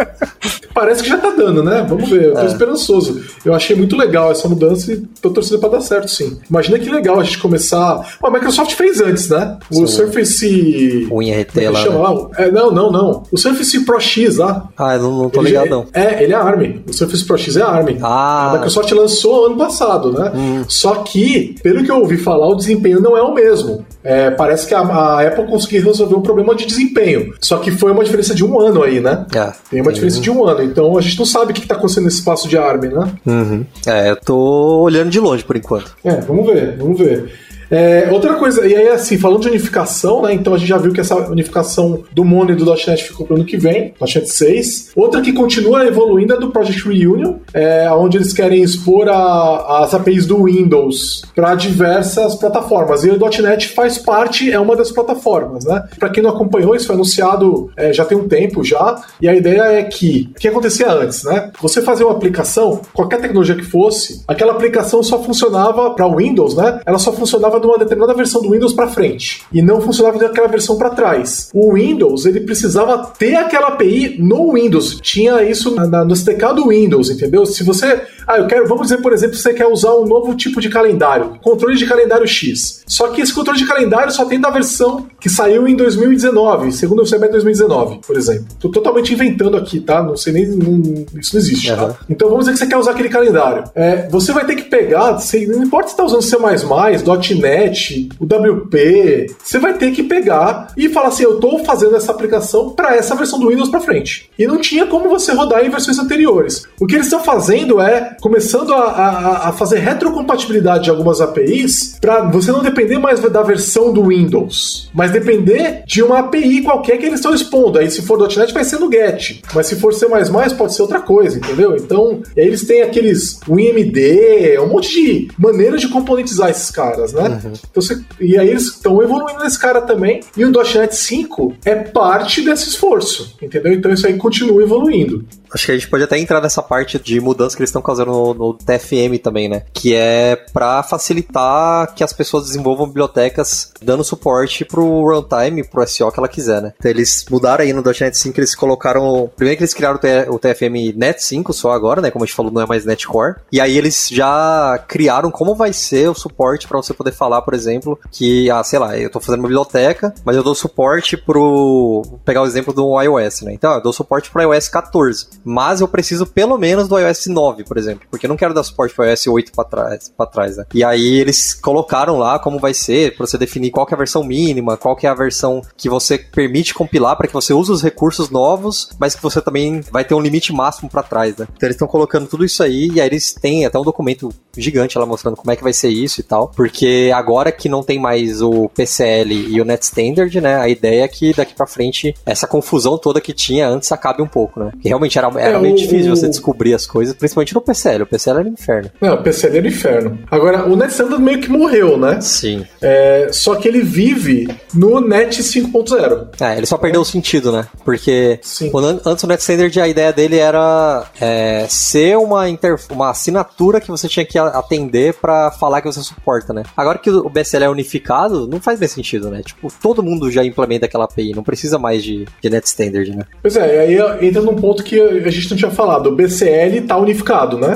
Parece que já tá dando, né? Vamos ver, eu tô é. esperançoso. Eu achei muito legal essa mudança e tô torcendo pra dar certo, sim. Imagina que legal a gente começar. a Microsoft fez antes, né? O sim. Surface. O INRT é lá. Né? lá? É, não, não, não. O Surface Pro X lá. Ah, eu não, não tô ele, ligado, não. É, ele é ARM. O Surface Pro X é ARM. Ah. A Microsoft lançou ano passado, né? Hum. Só que, pelo que eu ouvi falar, o desempenho não é o mesmo. É, parece que a, a, Apple conseguiu resolver um problema de desempenho. Só que foi uma diferença de um ano aí, né? É, tem uma diferença de um ano. Então a gente não sabe o que está acontecendo nesse espaço de ARM, né? Uhum. É, eu tô olhando de longe por enquanto. É, vamos ver, vamos ver. É, outra coisa, e aí assim, falando de unificação, né? Então a gente já viu que essa unificação do Mono e do .NET ficou para o ano que vem, .NET 6. Outra que continua evoluindo é do Project Reunion, é, onde eles querem expor a, as APIs do Windows para diversas plataformas. E o .NET faz parte, é uma das plataformas, né? Para quem não acompanhou, isso foi anunciado é, já tem um tempo já, e a ideia é que, o que acontecia antes, né? Você fazia uma aplicação, qualquer tecnologia que fosse, aquela aplicação só funcionava para Windows, né? Ela só funcionava de uma determinada versão do Windows para frente e não funcionava daquela versão para trás. O Windows ele precisava ter aquela API no Windows. Tinha isso na, na, no SDK do Windows, entendeu? Se você, ah, eu quero, vamos dizer por exemplo, você quer usar um novo tipo de calendário, controle de calendário X. Só que esse controle de calendário só tem da versão que saiu em 2019, segundo o CME 2019, por exemplo. Tô totalmente inventando aqui, tá? Não sei nem, não, isso não existe, uhum. tá? Então vamos dizer que você quer usar aquele calendário. É, você vai ter que pegar, não importa se está usando C++, .NET o WP, você vai ter que pegar e falar assim, eu estou fazendo essa aplicação para essa versão do Windows para frente. E não tinha como você rodar em versões anteriores. O que eles estão fazendo é começando a, a, a fazer retrocompatibilidade de algumas APIs para você não depender mais da versão do Windows, mas depender de uma API qualquer que eles estão expondo. Aí se for .NET vai ser no GET, mas se for C++ pode ser outra coisa, entendeu? Então, eles têm aqueles WinMD, um monte de maneiras de componentizar esses caras, né? Uhum. Então, você, e aí eles estão evoluindo nesse cara também. E o .NET 5 é parte desse esforço, entendeu? Então isso aí continua evoluindo. Acho que a gente pode até entrar nessa parte de mudança que eles estão causando no, no TFM também, né? Que é para facilitar que as pessoas desenvolvam bibliotecas dando suporte pro runtime, pro SEO que ela quiser, né? Então eles mudaram aí no .NET 5, eles colocaram... Primeiro que eles criaram o TFM Net 5 só agora, né? Como a gente falou, não é mais Netcore. E aí eles já criaram como vai ser o suporte para você poder falar, por exemplo, que, ah, sei lá, eu tô fazendo uma biblioteca, mas eu dou suporte pro... Vou pegar o exemplo do iOS, né? Então, eu dou suporte pro iOS 14 mas eu preciso pelo menos do iOS 9, por exemplo, porque eu não quero dar suporte para iOS 8 para trás, para trás, né? E aí eles colocaram lá como vai ser para você definir qual é a versão mínima, qual é a versão que você permite compilar para que você use os recursos novos, mas que você também vai ter um limite máximo para trás, né? Então eles estão colocando tudo isso aí e aí eles têm até um documento gigante lá mostrando como é que vai ser isso e tal, porque agora que não tem mais o PCL e o Net Standard, né? A ideia é que daqui para frente essa confusão toda que tinha antes acabe um pouco, né? Que realmente era era é, meio o, difícil o... você descobrir as coisas, principalmente no PCL. O PCL era inferno. Não, o PCL era inferno. Agora, o Net Standard meio que morreu, né? Sim. É, só que ele vive no Net 5.0. É, ele só perdeu o sentido, né? Porque quando, antes o Net Standard, a ideia dele era é, ser uma, uma assinatura que você tinha que atender para falar que você suporta, né? Agora que o BSL é unificado, não faz mais sentido, né? Tipo, todo mundo já implementa aquela API, não precisa mais de, de Net Standard, né? Pois é, aí entra num ponto que a gente não tinha falado, o BCL está unificado, né?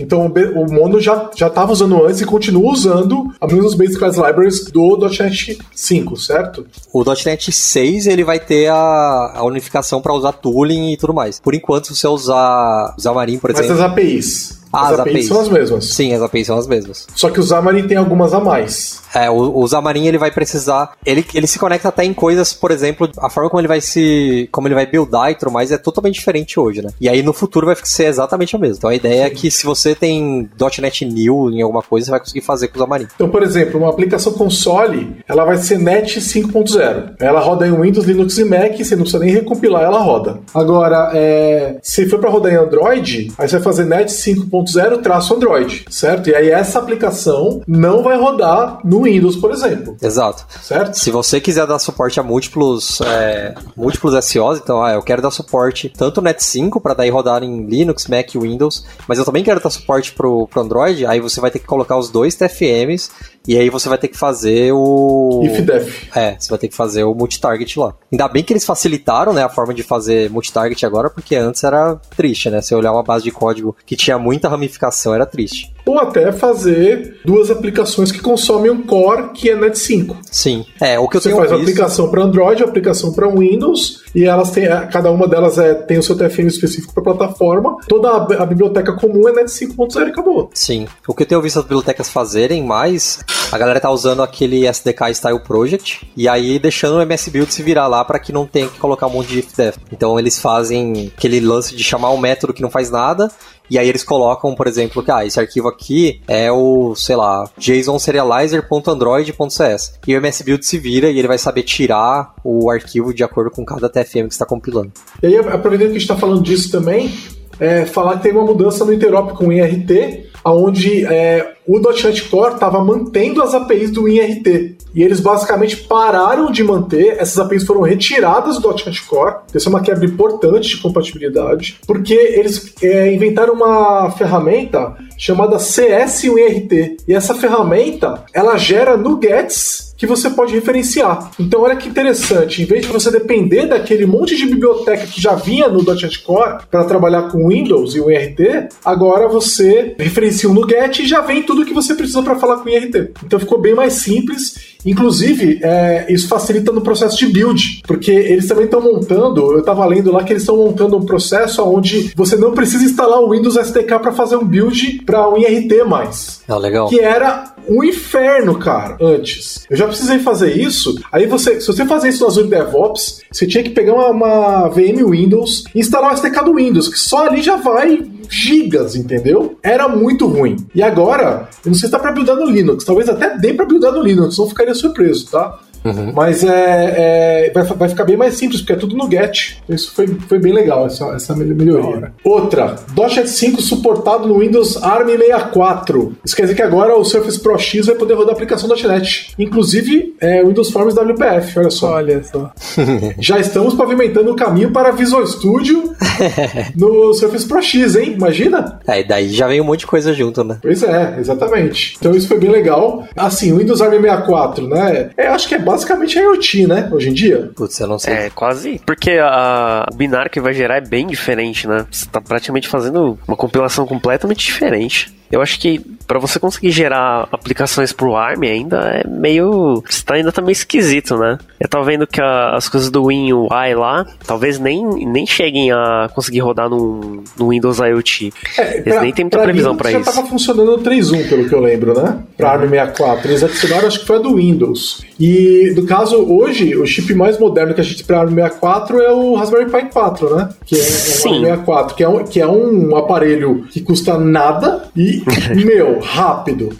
Então o Mono já estava usando antes e continua usando as mesmas Basic Class Libraries do .NET 5, certo? O .NET 6 ele vai ter a, a unificação para usar tooling e tudo mais. Por enquanto, se você usar Xamarin, por exemplo... Mas as APIs. Ah, as, as APIs, APIs são as mesmas. Sim, as APIs são as mesmas. Só que o Xamarin tem algumas a mais. É, o, o Xamarin ele vai precisar. Ele, ele se conecta até em coisas, por exemplo, a forma como ele vai se. como ele vai buildar e tudo mais é totalmente diferente hoje, né? E aí no futuro vai ser exatamente a mesma. Então a ideia é Sim. é que se você tem .NET New em alguma coisa, você vai conseguir fazer com o Xamarin. Então, por exemplo, uma aplicação console, ela vai ser NET 5.0. Ela roda em Windows, Linux e Mac, você não precisa nem recompilar, ela roda. Agora, é, se for para rodar em Android, aí você vai fazer NET 5.0 traço Android, certo? E aí essa aplicação não vai rodar no Windows, por exemplo. Exato. Certo? Se você quiser dar suporte a múltiplos, é, múltiplos SOs, então, ah, eu quero dar suporte tanto Net 5 para daí rodar em Linux, Mac e Windows, mas eu também quero dar suporte pro, pro Android, aí você vai ter que colocar os dois TFMs e aí você vai ter que fazer o. IFDEF. É, você vai ter que fazer o multitarget lá. Ainda bem que eles facilitaram, né, a forma de fazer multitarget agora, porque antes era triste, né? Se olhar uma base de código que tinha muita ramificação, era triste ou até fazer duas aplicações que consomem um core que é Net 5. Sim. É, o que eu Você tenho faz visto... aplicação para Android, aplicação para Windows, e elas têm, cada uma delas é, tem o seu TFM específico para plataforma. Toda a, a, biblioteca comum é Net 5.0 e acabou. Sim. O que eu tenho visto as bibliotecas fazerem mais, a galera tá usando aquele SDK Style Project e aí deixando o MS Build se virar lá para que não tenha que colocar um monte de ifdef. Então eles fazem aquele lance de chamar um método que não faz nada e aí eles colocam, por exemplo, que ah, esse arquivo aqui é o, sei lá, jsonserializer.android.cs. E o MS Build se vira e ele vai saber tirar o arquivo de acordo com cada TFM que está compilando. E aí, aproveitando que a gente está falando disso também, é, falar que tem uma mudança no interop com o IRT, onde é, o .NET Core estava mantendo as APIs do INRT. E eles basicamente pararam de manter, essas APIs foram retiradas do .NET Core. Isso é uma quebra importante de compatibilidade, porque eles é, inventaram uma ferramenta chamada CS INRT. E essa ferramenta, ela gera nuggets que você pode referenciar. Então, olha que interessante, em vez de você depender daquele monte de biblioteca que já vinha no .NET Core para trabalhar com Windows e o IRT, agora você referencia um NuGet e já vem tudo que você precisa para falar com o IRT. Então, ficou bem mais simples Inclusive, é, isso facilita no processo de build, porque eles também estão montando, eu estava lendo lá que eles estão montando um processo onde você não precisa instalar o Windows SDK para fazer um build para um IRT mais. É legal. Que era um inferno, cara, antes. Eu já precisei fazer isso. Aí você, se você fazer isso no Azure DevOps, você tinha que pegar uma, uma VM Windows e instalar o SDK do Windows, que só ali já vai gigas, entendeu? Era muito ruim. E agora, eu não sei se tá pra buildar no Linux, talvez até dê pra buildar no Linux, não ficaria surpreso, tá? Uhum. Mas é, é vai, vai, ficar bem mais simples, porque é tudo no GET. Isso foi, foi bem legal, essa, essa melhoria. Outra, .NET 5 suportado no Windows ARM 64. Isso quer dizer que agora o Surface Pro X vai poder rodar a aplicação .NET. Inclusive, é, Windows Forms WPF, olha só. Olha só. Já estamos pavimentando o caminho para Visual Studio no Surface Pro X, hein? Imagina? É, daí já vem um monte de coisa junto, né? Pois é, exatamente. Então isso foi bem legal. Assim, o Windows ARM 64, né? É, acho que é basicamente IoT, né? Hoje em dia. Putz, eu não sei. É, quase. Porque a, o binário que vai gerar é bem diferente, né? Você tá praticamente fazendo uma compilação completamente diferente. Eu acho que para você conseguir gerar aplicações pro ARM ainda é meio. Está ainda tá meio esquisito, né? Eu tava vendo que a, as coisas do WinUI lá talvez nem, nem cheguem a conseguir rodar no, no Windows IoT. É, Eles pra, nem tem muita previsão para isso. Já tava funcionando no 3.1, pelo que eu lembro, né? Pra ARM 64. Eles adicionaram, acho que foi a do Windows. E no caso, hoje, o chip mais moderno que a gente pra ARM 64 é o Raspberry Pi 4, né? Que é, é o ARM 64, que é, um, que é um aparelho que custa nada e, meu, rápido.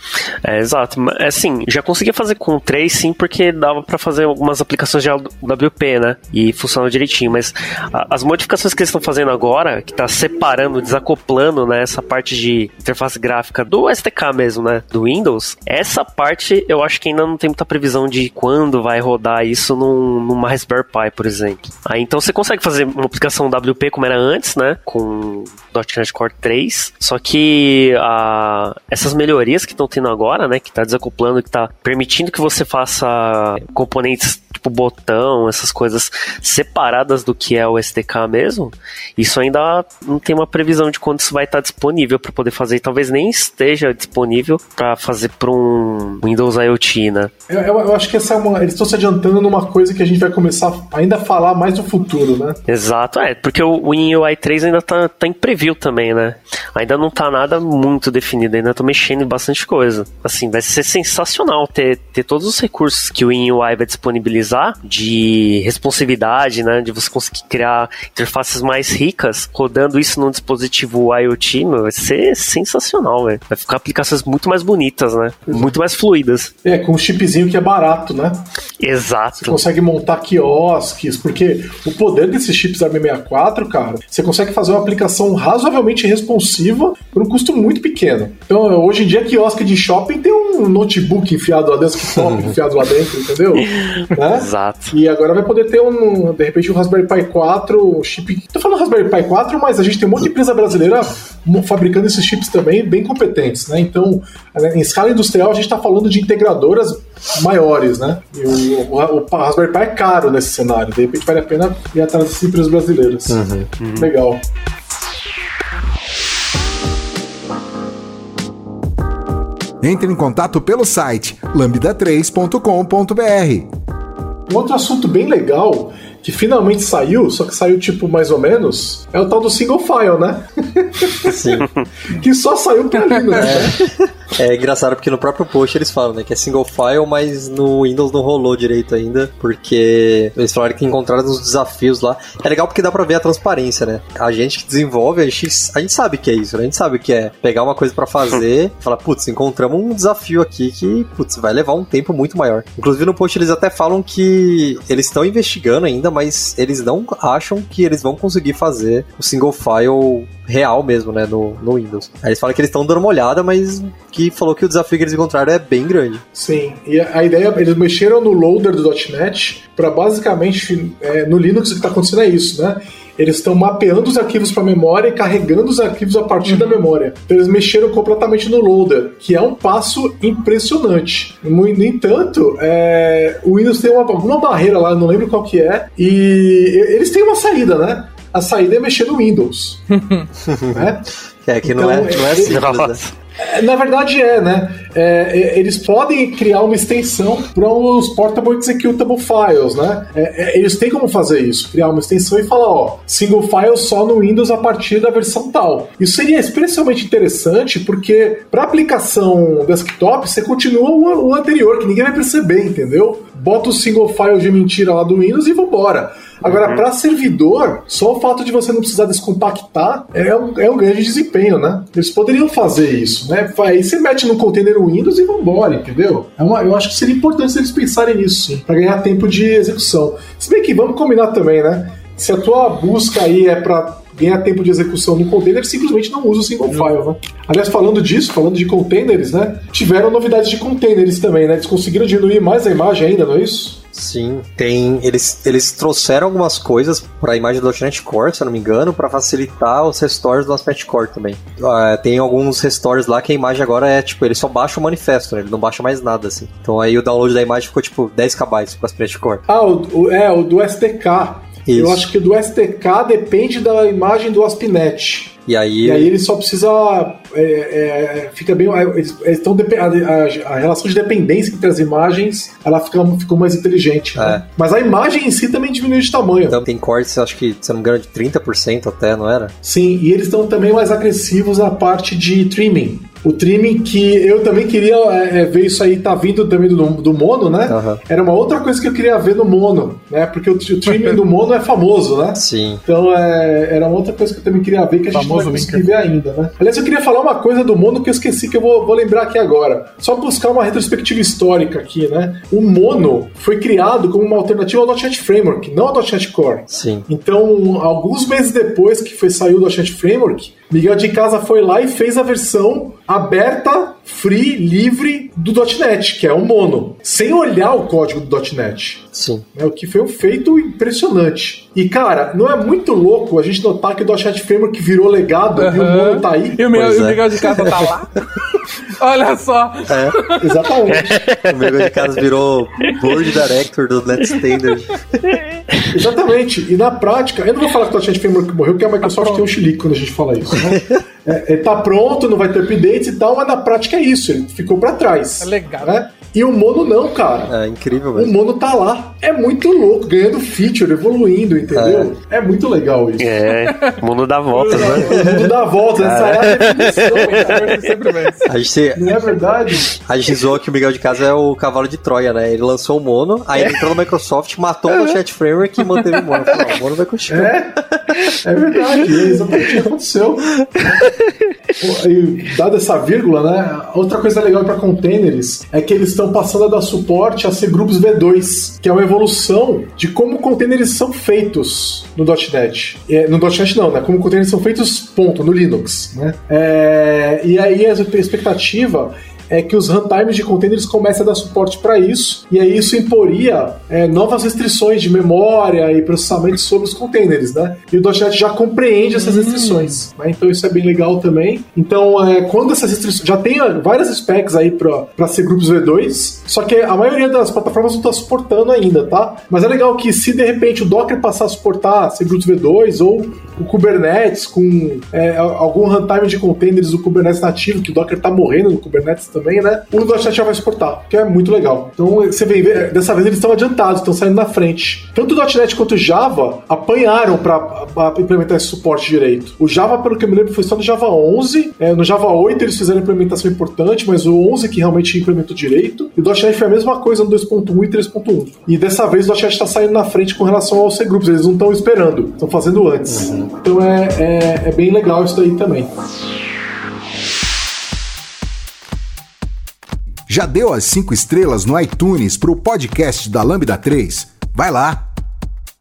É, exato. É assim, já conseguia fazer com 3 sim, porque dava para fazer algumas aplicações de WP, né? E funciona direitinho, mas a, as modificações que eles estão fazendo agora, que tá separando, desacoplando, né, essa parte de interface gráfica do SDK mesmo, né, do Windows, essa parte eu acho que ainda não tem muita previsão de quando vai rodar isso num, numa Raspberry Pi, por exemplo. Aí então você consegue fazer uma aplicação WP como era antes, né, com .NET Core 3, só que a, essas melhorias que estão tendo agora, né? Que está desacoplando, que está permitindo que você faça componentes tipo botão, essas coisas separadas do que é o SDK mesmo, isso ainda não tem uma previsão de quando isso vai estar disponível para poder fazer. talvez nem esteja disponível para fazer para um Windows IoT, né? Eu, eu, eu, acho que essa é uma, eles estão se adiantando numa coisa que a gente vai começar ainda a falar mais no futuro, né? Exato, é, porque o WinUI 3 ainda tá, tá em preview também, né? Ainda não tá nada muito definido, ainda tô mexendo em bastante coisa. Assim, vai ser sensacional ter, ter todos os recursos que o WinUI vai disponibilizar de responsividade, né? De você conseguir criar interfaces mais ricas, rodando isso num dispositivo IoT, meu, vai ser sensacional, velho. Vai ficar aplicações muito mais bonitas, né? Muito mais fluidas. É, com um chipzinho que é barato, né? Exato. Você consegue montar quiosques, porque o poder desses chips ARM64, cara, você consegue fazer uma aplicação razoavelmente responsiva por um custo muito pequeno. Então, hoje em dia, quiosque de shopping tem um notebook enfiado lá dentro, desktop enfiado lá dentro, entendeu? né? Exato. E agora vai poder ter um, de repente, um Raspberry Pi 4, chip. Tô falando Raspberry Pi 4, mas a gente tem um monte de empresa brasileira fabricando esses chips também bem competentes, né? Então, em escala industrial, a gente está falando de integradoras maiores, né? E o, o, o, Raspberry Pi é caro nesse cenário, de repente vale a pena ir atrás dessas empresas brasileiras. Uhum. Uhum. Legal. Entre em contato pelo site lambda3.com.br. Um outro assunto bem legal que finalmente saiu, só que saiu tipo mais ou menos, é o tal do single file, né? Sim. que só saiu pra Linux, né? É engraçado porque no próprio post eles falam, né, que é single file, mas no Windows não rolou direito ainda, porque eles falaram que encontraram uns desafios lá. É legal porque dá pra ver a transparência, né? A gente que desenvolve, a gente, a gente sabe que é isso, né? A gente sabe que é pegar uma coisa para fazer, falar, putz, encontramos um desafio aqui que, putz, vai levar um tempo muito maior. Inclusive no post eles até falam que eles estão investigando ainda, mas eles não acham que eles vão conseguir fazer o single file real mesmo, né, no, no Windows. Aí eles falam que eles estão dando uma olhada, mas que falou que o desafio que eles encontraram é bem grande. Sim, e a ideia, eles mexeram no loader do .NET para basicamente, é, no Linux o que está acontecendo é isso, né? Eles estão mapeando os arquivos para memória e carregando os arquivos a partir uhum. da memória. Então eles mexeram completamente no loader, que é um passo impressionante. No entanto, é, o Windows tem uma, alguma barreira lá, não lembro qual que é, e eles têm uma saída, né? A saída é mexer no Windows. né? É que então, não é, não é simples, né? É, na verdade é, né? É, é, eles podem criar uma extensão para os Portable Executable Files, né? É, é, eles têm como fazer isso, criar uma extensão e falar, ó, single file só no Windows a partir da versão tal. Isso seria especialmente interessante porque para aplicação desktop você continua o, o anterior, que ninguém vai perceber, entendeu? Bota o single file de mentira lá do Windows e vambora. Agora, uhum. para servidor, só o fato de você não precisar descompactar é um, é um grande desempenho, né? Eles poderiam fazer isso, né? Aí você mete no container Windows e vambora, entendeu? É uma, eu acho que seria importante eles pensarem nisso, sim, para ganhar tempo de execução. Se bem que vamos combinar também, né? Se a tua busca aí é para ganhar tempo de execução no container, simplesmente não usa o single file, né? Aliás, falando disso, falando de containers, né? Tiveram novidades de containers também, né? Eles conseguiram diminuir mais a imagem ainda, não é isso? Sim, tem. Eles, eles trouxeram algumas coisas para a imagem do .NET Core, se eu não me engano, para facilitar os restores do .NET Core também. Uh, tem alguns restores lá que a imagem agora é tipo, ele só baixa o manifesto, né? Ele não baixa mais nada assim. Então aí o download da imagem ficou tipo 10 KB para .NET Core. Ah, o, o, é, o do SDK. Isso. Eu acho que do SDK depende da imagem do ASP.NET. E aí, e aí ele só precisa. É, é, fica bem. É, eles, estão a, a, relação de dependência entre as imagens ela fica, ficou mais inteligente. Né? É. Mas a imagem em si também diminui de tamanho. Então tem cortes, acho que, se não me engano, de 30% até, não era? Sim, e eles estão também mais agressivos na parte de trimming. O trimming que eu também queria é, é, ver isso aí, tá vindo também do, do mono, né? Uhum. Era uma outra coisa que eu queria ver no mono, né? Porque o, o trimming do mono é famoso, né? Sim. Então é, era uma outra coisa que eu também queria ver que a gente famoso não vai conseguir ver ainda, né? Aliás, eu queria falar uma coisa do mono que eu esqueci que eu vou, vou lembrar aqui agora. Só buscar uma retrospectiva histórica aqui, né? O mono foi criado como uma alternativa ao .NET Framework, não ao .NET Core. Sim. Então, alguns meses depois que foi saiu o .NET Framework, Miguel de Casa foi lá e fez a versão aberta, free, livre do .NET, que é o mono, sem olhar o código do .NET. Sim. É, o que foi um feito impressionante. E, cara, não é muito louco a gente notar que o .NET Framework virou legado uhum. e o mono tá aí? E o, meu, é. o Miguel de Casa tá lá? Olha só. É, exatamente. o Miguel de Casa virou board director do Let's Standard. exatamente. E na prática, eu não vou falar que o .NET Framework morreu, porque a Microsoft tá tem um chilique quando a gente fala isso. Né? É, é, tá pronto, não vai ter updates e tal, mas na prática é isso, ele ficou para trás. É legal. Né? E o Mono não, cara. É incrível, velho. O Mono tá lá. É muito louco, ganhando feature, evoluindo, entendeu? É, é muito legal isso. É, o mundo dá volta, né? O mundo dá volta, essa é a definição. sempre a gente, não é verdade? A gente zoou que o Miguel de Casa é o cavalo de Troia, né? Ele lançou o Mono, aí ele entrou no Microsoft, matou o Chat Framework e manteve o Mono. Falou, o Mono vai continuar. É, é verdade, é exatamente o que aconteceu. E, dada essa vírgula, né? Outra coisa legal para containers é que eles estão passando a dar suporte a ser grupos V2, que é uma evolução de como containers são feitos no .NET. É, no .NET não, né? Como containers são feitos, ponto, no Linux, né? É, e aí a expectativa é que os runtimes de containers comecem a dar suporte para isso, e aí isso imporia é, novas restrições de memória e processamento sobre os containers, né? E o .NET já compreende essas hum. restrições, né? Então isso é bem legal também. Então, é, quando essas restrições... Já tem várias specs aí para ser grupos V2, só que a maioria das plataformas não está suportando ainda, tá? Mas é legal que se de repente o Docker passar a suportar ser grupos V2 ou o Kubernetes com é, algum runtime de containers do Kubernetes nativo, que o Docker tá morrendo no Kubernetes também, né? O .NET já vai suportar, que é muito legal. Então você vê, dessa vez eles estão adiantados, estão saindo na frente. Tanto o .NET quanto o Java apanharam para implementar esse suporte direito. O Java, pelo que eu me lembro, foi só no Java 11. É, no Java 8 eles fizeram implementação importante, mas o 11 que realmente implementou direito. E o .NET foi a mesma coisa no 2.1 e 3.1. E dessa vez o .NET está saindo na frente com relação aos C-Groups. Eles não estão esperando, estão fazendo antes. Uhum. Então é, é, é bem legal isso daí também. Já deu as 5 estrelas no iTunes para o podcast da Lambda 3? Vai lá!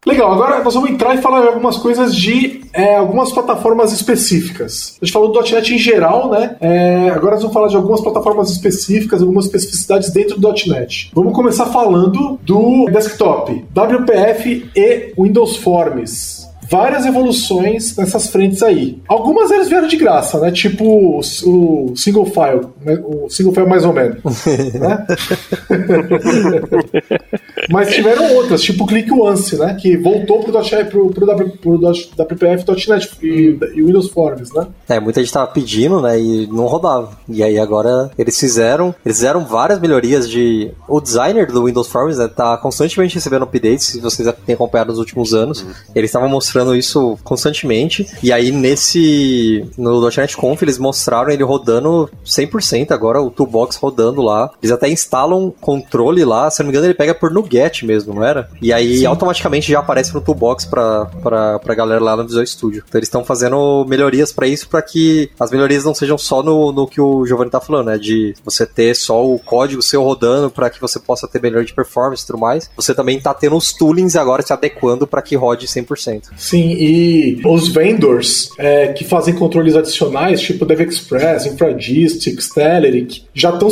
Legal, agora nós vamos entrar e falar algumas coisas de é, algumas plataformas específicas. A gente falou do .NET em geral, né? É, agora nós vamos falar de algumas plataformas específicas, algumas especificidades dentro do .NET. Vamos começar falando do desktop, WPF e Windows Forms várias evoluções nessas frentes aí. Algumas eles vieram de graça, né? Tipo o, o single file, né? o single file mais ou menos. né? Mas tiveram outras, tipo o Click Once, né? Que voltou pro, pro, pro, pro, pro WPF.NET e, e Windows Forms, né? É, muita gente tava pedindo, né? E não rodava. E aí agora eles fizeram, eles fizeram várias melhorias de. O designer do Windows Forms, né? Tá constantemente recebendo updates, se vocês têm acompanhado nos últimos anos. Uhum. Eles estavam mostrando mostrando isso constantemente. E aí nesse no .NET Conf eles mostraram ele rodando 100% agora o Toolbox rodando lá. Eles até instalam controle lá, se não me engano ele pega por NuGet mesmo, não era? E aí Sim. automaticamente já aparece no Toolbox pra, pra, pra galera lá no Visual Studio. Então eles estão fazendo melhorias para isso para que as melhorias não sejam só no, no que o Giovanni tá falando, né? De você ter só o código seu rodando para que você possa ter melhor de performance e tudo mais. Você também tá tendo os toolings agora se adequando para que rode 100%. Sim, e os vendors é, que fazem controles adicionais, tipo DevExpress, Infragistics, Telerik, já estão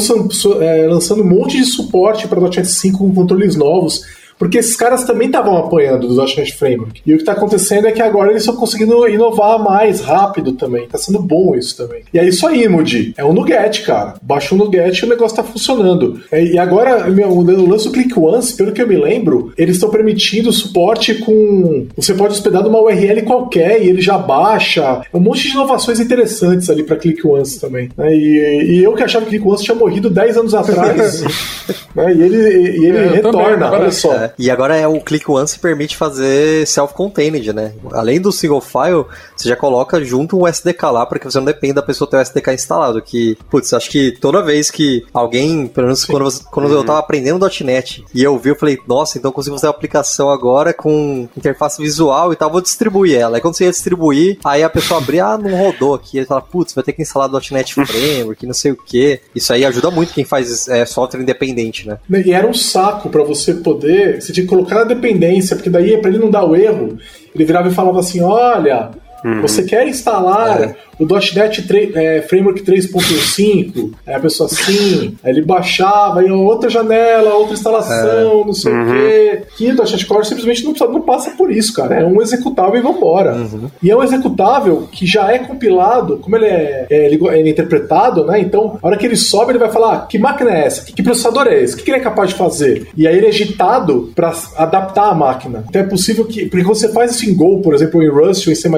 é, lançando um monte de suporte para .NET 5 com controles novos porque esses caras também estavam apanhando do .NET Framework. E o que está acontecendo é que agora eles estão conseguindo inovar mais rápido também. Está sendo bom isso também. E é isso aí, Moody. É um Nuget, cara. Baixa o Nuget e o negócio está funcionando. É, e agora, meu, o lance do Click Once, pelo que eu me lembro, eles estão permitindo suporte com. Você pode hospedar numa URL qualquer e ele já baixa. É um monte de inovações interessantes ali para Click Once também. Né? E, e, eu que achava que Click Once tinha morrido 10 anos atrás. né? E ele, e ele é, retorna, também, olha só. É. E agora é o Click Once permite fazer self-contained, né? Além do single file, você já coloca junto um SDK lá para que você não dependa da pessoa ter o SDK instalado. Que, putz, acho que toda vez que alguém, pelo menos quando, você, quando uhum. eu tava aprendendo .NET e eu vi, eu falei, nossa, então eu consigo fazer uma aplicação agora com interface visual e tal, vou distribuir ela. Aí quando você ia distribuir, aí a pessoa abria, ah, não rodou aqui. Aí fala, putz, vai ter que instalar .NET Framework, não sei o que. Isso aí ajuda muito quem faz é, software independente, né? E era um saco para você poder você tinha que colocar na dependência, porque daí, para ele não dar o erro, ele virava e falava assim: olha, uhum. você quer instalar é o .NET 3, é, Framework 3.5, aí a pessoa assim, aí ele baixava, aí outra janela, outra instalação, é. não sei uhum. o quê. E o .NET Core simplesmente não, não, passa por isso, cara. É um executável e vambora. Uhum. E é um executável que já é compilado, como ele é, é, ele, ele é interpretado, né? Então, a hora que ele sobe, ele vai falar, ah, que máquina é essa? Que, que processador é esse? O que, que ele é capaz de fazer? E aí ele é agitado para adaptar a máquina. Então é possível que, porque você faz isso em Go, por exemplo, ou em Rust ou em C++,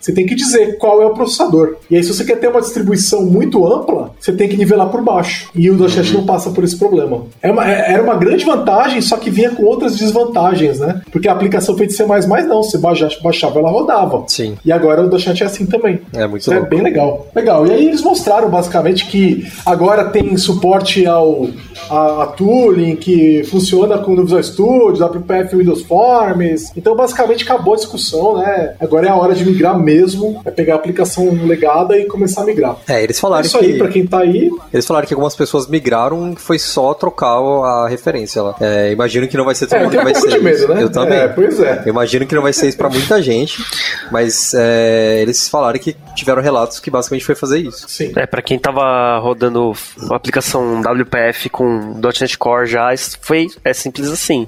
você tem que dizer qual é o processador. E aí, se você quer ter uma distribuição muito ampla, você tem que nivelar por baixo. E o .NET não passa por esse problema. É uma, é, era uma grande vantagem, só que vinha com outras desvantagens, né? Porque a aplicação feita C++ não, você baixava, ela rodava. Sim. E agora o .NET é assim também. É muito Isso é louco. bem legal. Legal. E aí eles mostraram basicamente que agora tem suporte ao a, a tooling que funciona com o Visual Studio, WPF Windows Forms. Então basicamente acabou a discussão, né? Agora é a hora de migrar mesmo, é pegar a aplicação legada e começar a migrar. É, eles É falaram isso que. aí, pra quem tá aí. Eles falaram que algumas pessoas migraram foi só trocar a referência lá. É, imagino que não vai ser todo É, eu mundo tenho que um vai pouco ser de medo, né? Eu também. É, pois é. Eu imagino que não vai ser isso pra muita gente, mas é, eles falaram que tiveram relatos que basicamente foi fazer isso. Sim. É, pra quem tava rodando a aplicação WPF com .NET Core já, isso foi, é simples assim.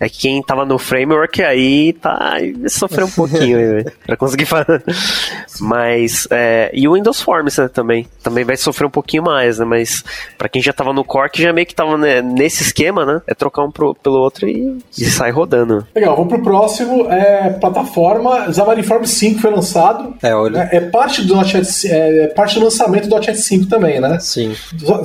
É que quem tava no framework aí tá sofreu um pouquinho aí, velho, pra conseguir fazer. Mas, é, e o Windows Forms né, também. Também vai sofrer um pouquinho mais, né? Mas pra quem já tava no Core, que já meio que tava né, nesse esquema, né? É trocar um pro, pelo outro e, e sai rodando. Legal, vamos pro próximo. É, plataforma Xamarin Forms 5 foi lançado. É, olha. É, é parte do .NET, é, é parte do lançamento do .NET 5 também, né? Sim,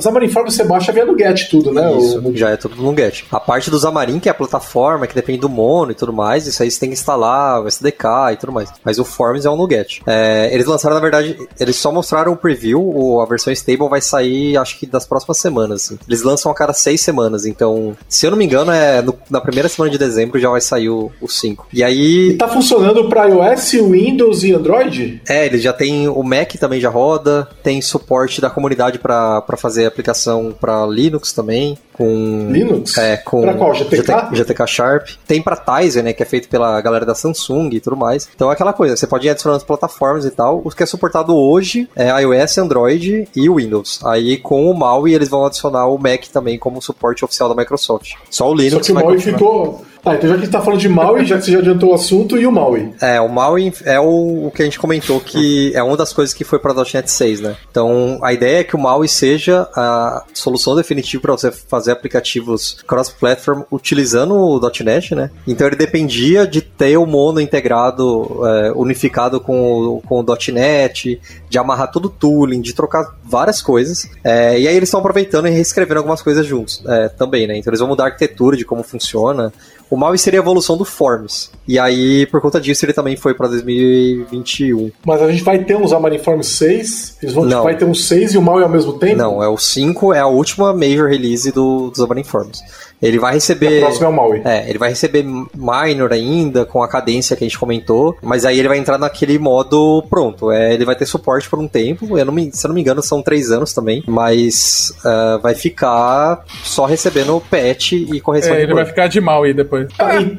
Xamarin Forms você baixa via no Get tudo, né? isso, O- já é tudo no Get. A parte do Xamarin, que é a plataforma, que depende do mono e tudo mais, isso aí você tem que instalar, o SDK e tudo mais. Mas o Forms é um Nuget. É, eles lançaram, na verdade, eles só mostraram o preview, o- a versão stable vai sair, acho que das próximas semanas. assim. Eles lançam a cada seis semanas, então, se eu não me engano, é no- na primeira semana de dezembro já vai sair o, o 5. E aí, E tá funcionando para iOS, Windows e Android? é, eles já tem o Mac também já roda, tem suporte da comunidade para fazer aplicação para Linux também, com Linux? é, com Pra qual? GTK? GTK Sharp. Tem pra Tizer, né, que é feito pela galera da Samsung e tudo mais. Então é aquela coisa, você pode ir adicionando as plataformas e tal. O que é suportado hoje é iOS, Android e Windows. Aí com o MAUI eles vão adicionar o Mac também como suporte oficial da Microsoft. Só o Só Linux que o Maui ficou. Tá, então já que a gente tá falando de Maui, já que você já adiantou o assunto, e o Maui? É, o MAUI é o, o que a gente comentou que é uma das coisas que foi para .NET 6, né? Então, a ideia é que o MAUI seja a solução definitiva para você fazer aplicativos cross-platform utilizando o .NET, né? Então, ele dependia de ter o mono integrado, é, unificado com com o .NET, de amarrar todo o tooling, de trocar várias coisas. É, e aí eles estão aproveitando e reescrevendo algumas coisas juntos é, também, né? Então, eles vão mudar a arquitetura de como funciona. O Maui seria a evolução do Forms. E aí, por conta disso, ele também foi pra 2021. Mas a gente vai ter um Xamarin Forms 6, eles vão Não. vai ter um 6 e o Maui ao mesmo tempo? Não, é o 5, é a última major release do, do Xamarin Forms. Ele vai E receber. a próxima é o Maui. É, ele vai receber minor ainda, com a cadência que a gente comentou, mas aí ele vai entrar naquele modo pronto. É, ele vai ter suporte por um tempo, eu não me, se eu não me engano, são três anos também, mas ah, vai ficar só recebendo patch e correção É, de ele vai ficar de mal aí depois. Ah, e-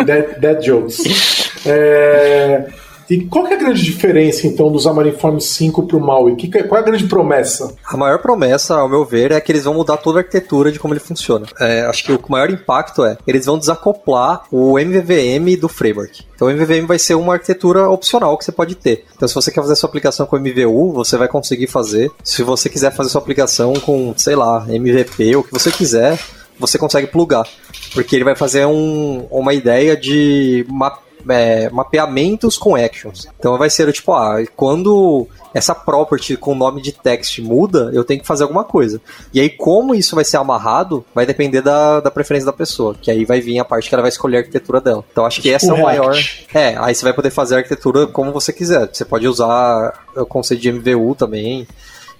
dead, dead jokes. É, E qual é a grande diferença, então, do Xamarin Forms 5 pro Maui? Que que- qual é a grande promessa? A maior promessa, ao meu ver, é que eles vão mudar toda a arquitetura de como ele funciona. É, acho que o maior impacto é eles vão desacoplar o MVVM do framework. Então o MVVM vai ser uma arquitetura opcional que você pode ter. Então se você quer fazer sua aplicação com MVU, você vai conseguir fazer. Se você quiser fazer sua aplicação com, sei lá, MVP, o que você quiser, você consegue plugar. Porque ele vai fazer um- uma ideia de ma- é, mapeamentos com actions. Então vai ser tipo, ah, quando essa property com nome de text muda, eu tenho que fazer alguma coisa. E aí, como isso vai ser amarrado, vai depender da, da preferência da pessoa. Que aí vai vir a parte que ela vai escolher a arquitetura dela. Então acho que essa é o maior. É, aí você vai poder fazer a arquitetura como você quiser. Você pode usar o conceito de MVU também.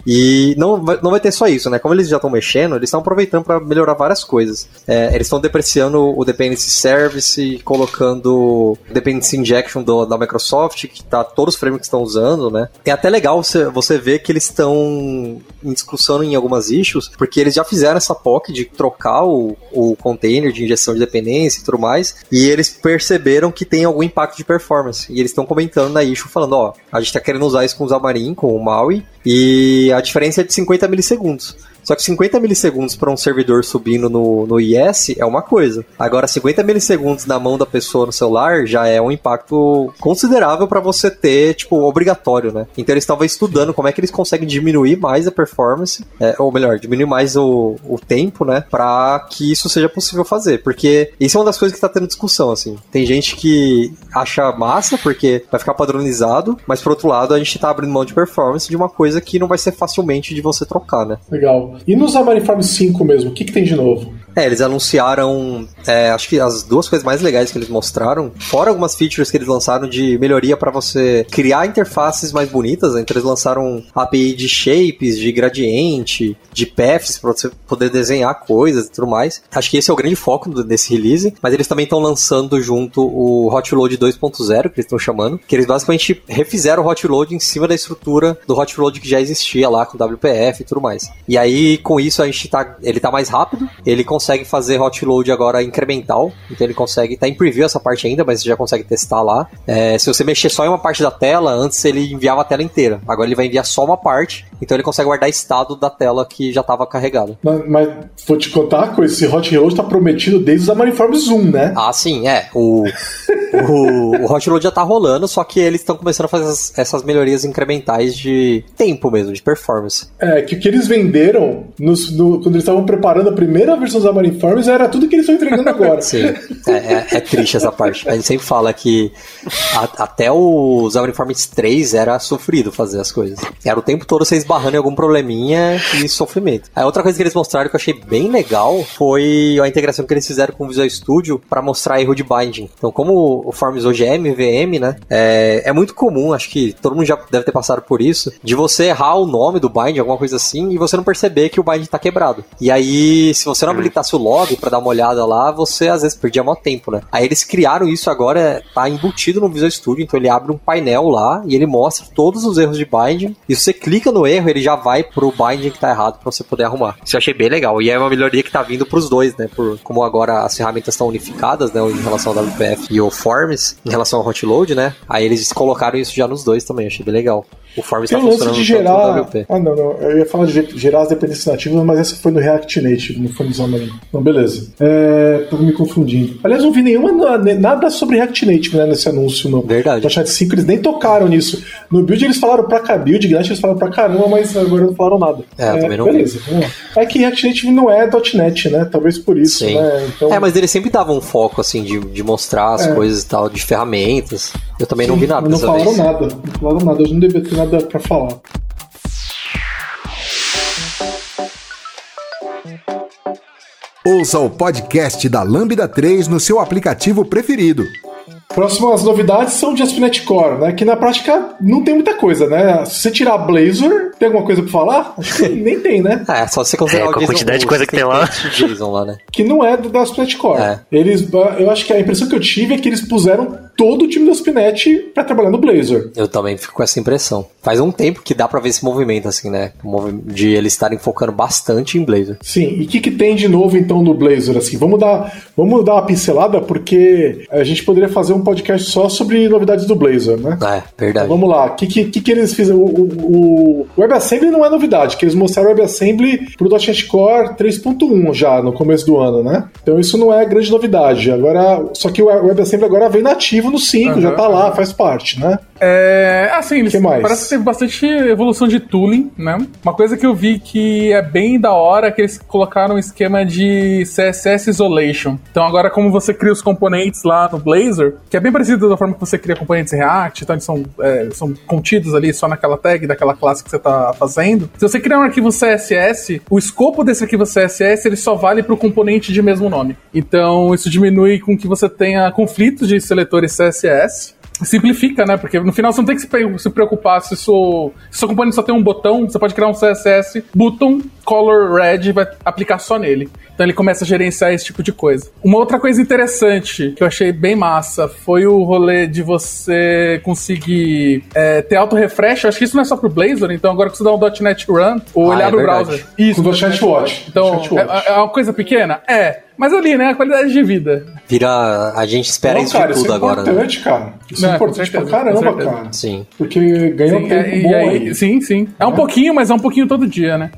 E não não vai ter só isso, né? Como eles já estão mexendo, eles estão aproveitando para melhorar várias coisas. É, eles estão depreciando o Dependency Service, colocando Dependency Injection do- da Microsoft, que tá, todos os frameworks estão usando, né? É até legal você, você ver que eles estão em discussão em algumas issues, porque eles já fizeram essa POC de trocar o, o container de injeção de dependência e tudo mais, e eles perceberam que tem algum impacto de performance. E eles estão comentando na issue, falando, ó, a gente tá querendo usar isso com o Xamarin, com o Maui, e a diferença é de 50 milissegundos. Só que 50 milissegundos para um servidor subindo no, no IS é uma coisa. Agora, 50 milissegundos na mão da pessoa no celular já é um impacto considerável para você ter, tipo, obrigatório, né? Então eles estavam estudando como é que eles conseguem diminuir mais a performance, é, ou melhor, diminuir mais o, o tempo, né? Para que isso seja possível fazer. Porque isso é uma das coisas que tá tendo discussão, assim. Tem gente que acha massa porque vai ficar padronizado, mas por outro lado a gente tá abrindo mão de performance de uma coisa que não vai ser facilmente de você trocar, né? Legal. E nos Amariform 5 mesmo, o que, que tem de novo? É, eles anunciaram, é, acho que as duas coisas mais legais que eles mostraram, fora algumas features que eles lançaram de melhoria para você criar interfaces mais bonitas, né? então eles lançaram API de shapes, de gradiente, de paths para você poder desenhar coisas e tudo mais. Acho que esse é o grande foco desse release, mas eles também estão lançando junto o Hotload 2.0, que eles estão chamando, que eles basicamente refizeram o Hotload em cima da estrutura do Hotload que já existia lá com WPF e tudo mais. E aí com isso a gente tá, ele tá mais rápido, ele consegue consegue fazer hot load agora incremental, então ele consegue, tá em preview essa parte ainda, mas você já consegue testar lá. É, se você mexer só em uma parte da tela, antes ele enviava a tela inteira, agora ele vai enviar só uma parte, então ele consegue guardar estado da tela que já estava carregada. Mas, mas, vou te contar coisa, esse hot load tá prometido desde os Amariformes Zoom, né? Ah, sim, é. O, o, o hot load já tá rolando, só que eles estão começando a fazer essas, essas, melhorias incrementais de tempo mesmo, de performance. É, que o que eles venderam nos, no, quando eles estavam preparando a primeira versão dos Marinefires era tudo que eles estão entregando agora. Sim, é, é, é, triste essa parte. A gente sempre fala que a, até os Marinefires 3 era sofrido fazer as coisas. Era o tempo todo você esbarrando em algum probleminha e sofrimento. A outra coisa que eles mostraram que eu achei bem legal foi a integração que eles fizeram com o Visual Studio para mostrar erro de binding. Então, como o Forms hoje é MVM, né? É, é muito comum, acho que todo mundo já deve ter passado por isso, de você errar o nome do bind, alguma coisa assim, e você não perceber que o bind tá quebrado. E aí, se você não habilitasse o log para dar uma olhada lá, você às vezes perdia maior tempo, né? Aí eles criaram isso agora, tá embutido no Visual Studio, então ele abre um painel lá e ele mostra todos os erros de binding. E se você clica no erro, ele já vai pro binding que tá errado para você poder arrumar. Isso eu achei bem legal. E é uma melhoria que tá vindo pros dois, né? Por, como agora as ferramentas estão unificadas, né? Em relação ao WPF e o Forms, em relação ao Hotload, né? Aí eles colocaram isso já nos dois também, achei bem legal. O Forms está funcionando de gerar... Ah, não, não. Eu ia falar de gerar as dependências nativas, mas essa foi no React Native, não foi no Xamarin. Então, beleza. É, tô me confundindo. Aliás, não vi nenhuma, nada sobre React Native né, nesse anúncio, não. Verdade. No Chat 5 eles nem tocaram nisso. No build eles falaram pra cá, build Gnash eles falaram pra caramba, mas agora não falaram nada. É, é também não beleza. Vi. É que React Native não é .NET, né? Talvez por isso, Sim. né? Então... É, mas eles sempre davam um foco, assim, de, de mostrar as é. coisas e tal, de ferramentas. Eu também Sim, não vi nada Não falaram vez. nada. Não falaram nada. Eu não devia ter nada pra falar. Ouça o podcast da Lambda 3 no seu aplicativo preferido. Próximas novidades são de ASP.NET Core, né? Que na prática não tem muita coisa, né? Se você tirar Blazor, tem alguma coisa pra falar? Acho que nem tem, né? É, só você considerar é, com a quantidade de coisa que tem lá. Né? Que não é do ASP.NET Core. É. Eles, eu acho que a impressão que eu tive é que eles puseram todo o time do ASP.NET pra trabalhar no Blazor. Eu também fico com essa impressão. Faz um tempo que dá pra ver esse movimento, assim, né? De eles estarem focando bastante em Blazor. Sim, e o que, que tem de novo, então, no Blazor? Assim, vamos dar, vamos dar uma pincelada, porque a gente poderia fazer um podcast só sobre novidades do Blazor, né? É, verdade. Então, vamos lá. O que, que, que, eles fizeram? O, o, o WebAssembly não é novidade, que eles mostraram o WebAssembly pro .NET Core 3.1 já, no começo do ano, né? Então isso não é grande novidade. Agora, só que o WebAssembly agora vem nativo no 5, uhum, já tá lá, faz parte, né? É, assim, eles mais? parece que teve bastante evolução de tooling, né? Uma coisa que eu vi que é bem da hora é que eles colocaram um esquema de CSS Isolation. Então agora como você cria os componentes lá no Blazor, que é bem parecido da forma que você cria componentes React, então eles são, é, são contidos ali só naquela tag daquela classe que você está fazendo. Se você criar um arquivo CSS, o escopo desse arquivo CSS ele só vale para o componente de mesmo nome. Então isso diminui com que você tenha conflitos de seletores CSS simplifica, né? Porque no final você não tem que se preocupar se o seu componente só tem um botão, você pode criar um CSS button color red e vai aplicar só nele. Então ele começa a gerenciar esse tipo de coisa. Uma outra coisa interessante que eu achei bem massa foi o rolê de você conseguir é, ter auto-refresh. Acho que isso não é só pro Blazor, então agora que você dá um .NET Run, ou ah, ele é abre o browser. Isso. Com o .NET Watch. Então, é, é, uma coisa pequena? É. Mas ali, né? A qualidade de vida. Vira. A gente espera não, isso cara, de tudo isso é agora. Né? Importante, né? cara. Isso é não, é importante pra caramba, cara. Sim. Porque ganha sim, um tempo é, bom aí, aí. Sim, sim. É, é um pouquinho, mas é um pouquinho todo dia, né?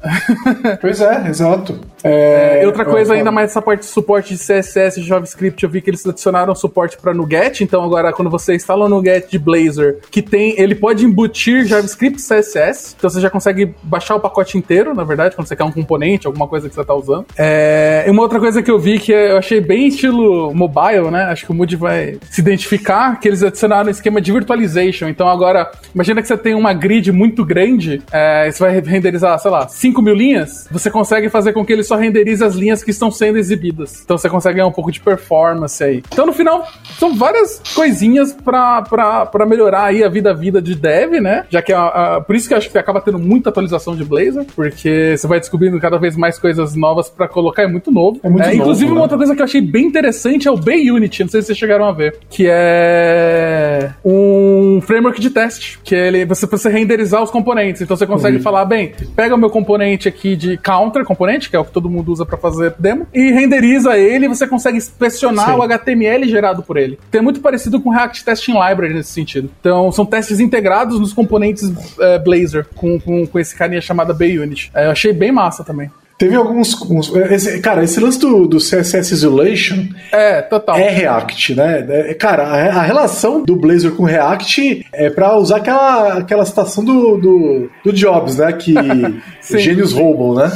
pois é, exato. É, outra coisa, ainda mais essa parte de suporte de CSS e JavaScript, eu vi que eles adicionaram suporte para NuGet, então agora quando você instala o NuGet de Blazor, que tem, ele pode embutir JavaScript e CSS, então você já consegue baixar o pacote inteiro, na verdade, quando você quer um componente, alguma coisa que você está usando. É, e uma outra coisa que eu vi que eu achei bem estilo mobile, né? Acho que o Moody vai se identificar, que eles adicionaram um esquema de virtualization. Então agora, imagina que você tem uma grid muito grande, é, você vai renderizar, sei lá, 5 mil linhas, você consegue fazer com que ele só renderize as linhas que estão sendo exibidas. Então você consegue ganhar um pouco de performance aí. Então no final, são várias coisinhas para melhorar aí a vida a vida de dev, né? Já que a, a, por isso que eu acho que acaba tendo muita atualização de Blazor, porque você vai descobrindo cada vez mais coisas novas para colocar, é muito novo. É muito é, novo, inclusive, né? uma outra coisa que eu achei bem interessante é o Unity, não sei se vocês chegaram a ver, que é um framework de teste, que ele você você renderizar os componentes. Então você consegue uhum. falar, bem, pega o meu componente aqui de counter componente, que é o que todo mundo usa para fazer demo, e renderiza ele, e você consegue inspecionar Sim. o HTML gerado por ele. É muito parecido com React Testing Library nesse sentido. Então são testes integrados nos componentes é, Blazor com, com, com esse carinha chamado BUnit. É, eu achei bem massa também. Teve alguns. Uns, esse, cara, esse lance do, do CSS Isolation. É, total. É React, né? É, cara, a, a, relação do Blazor com React é pra usar aquela, aquela citação do, do, do Jobs, né? Que gênios roubam, né?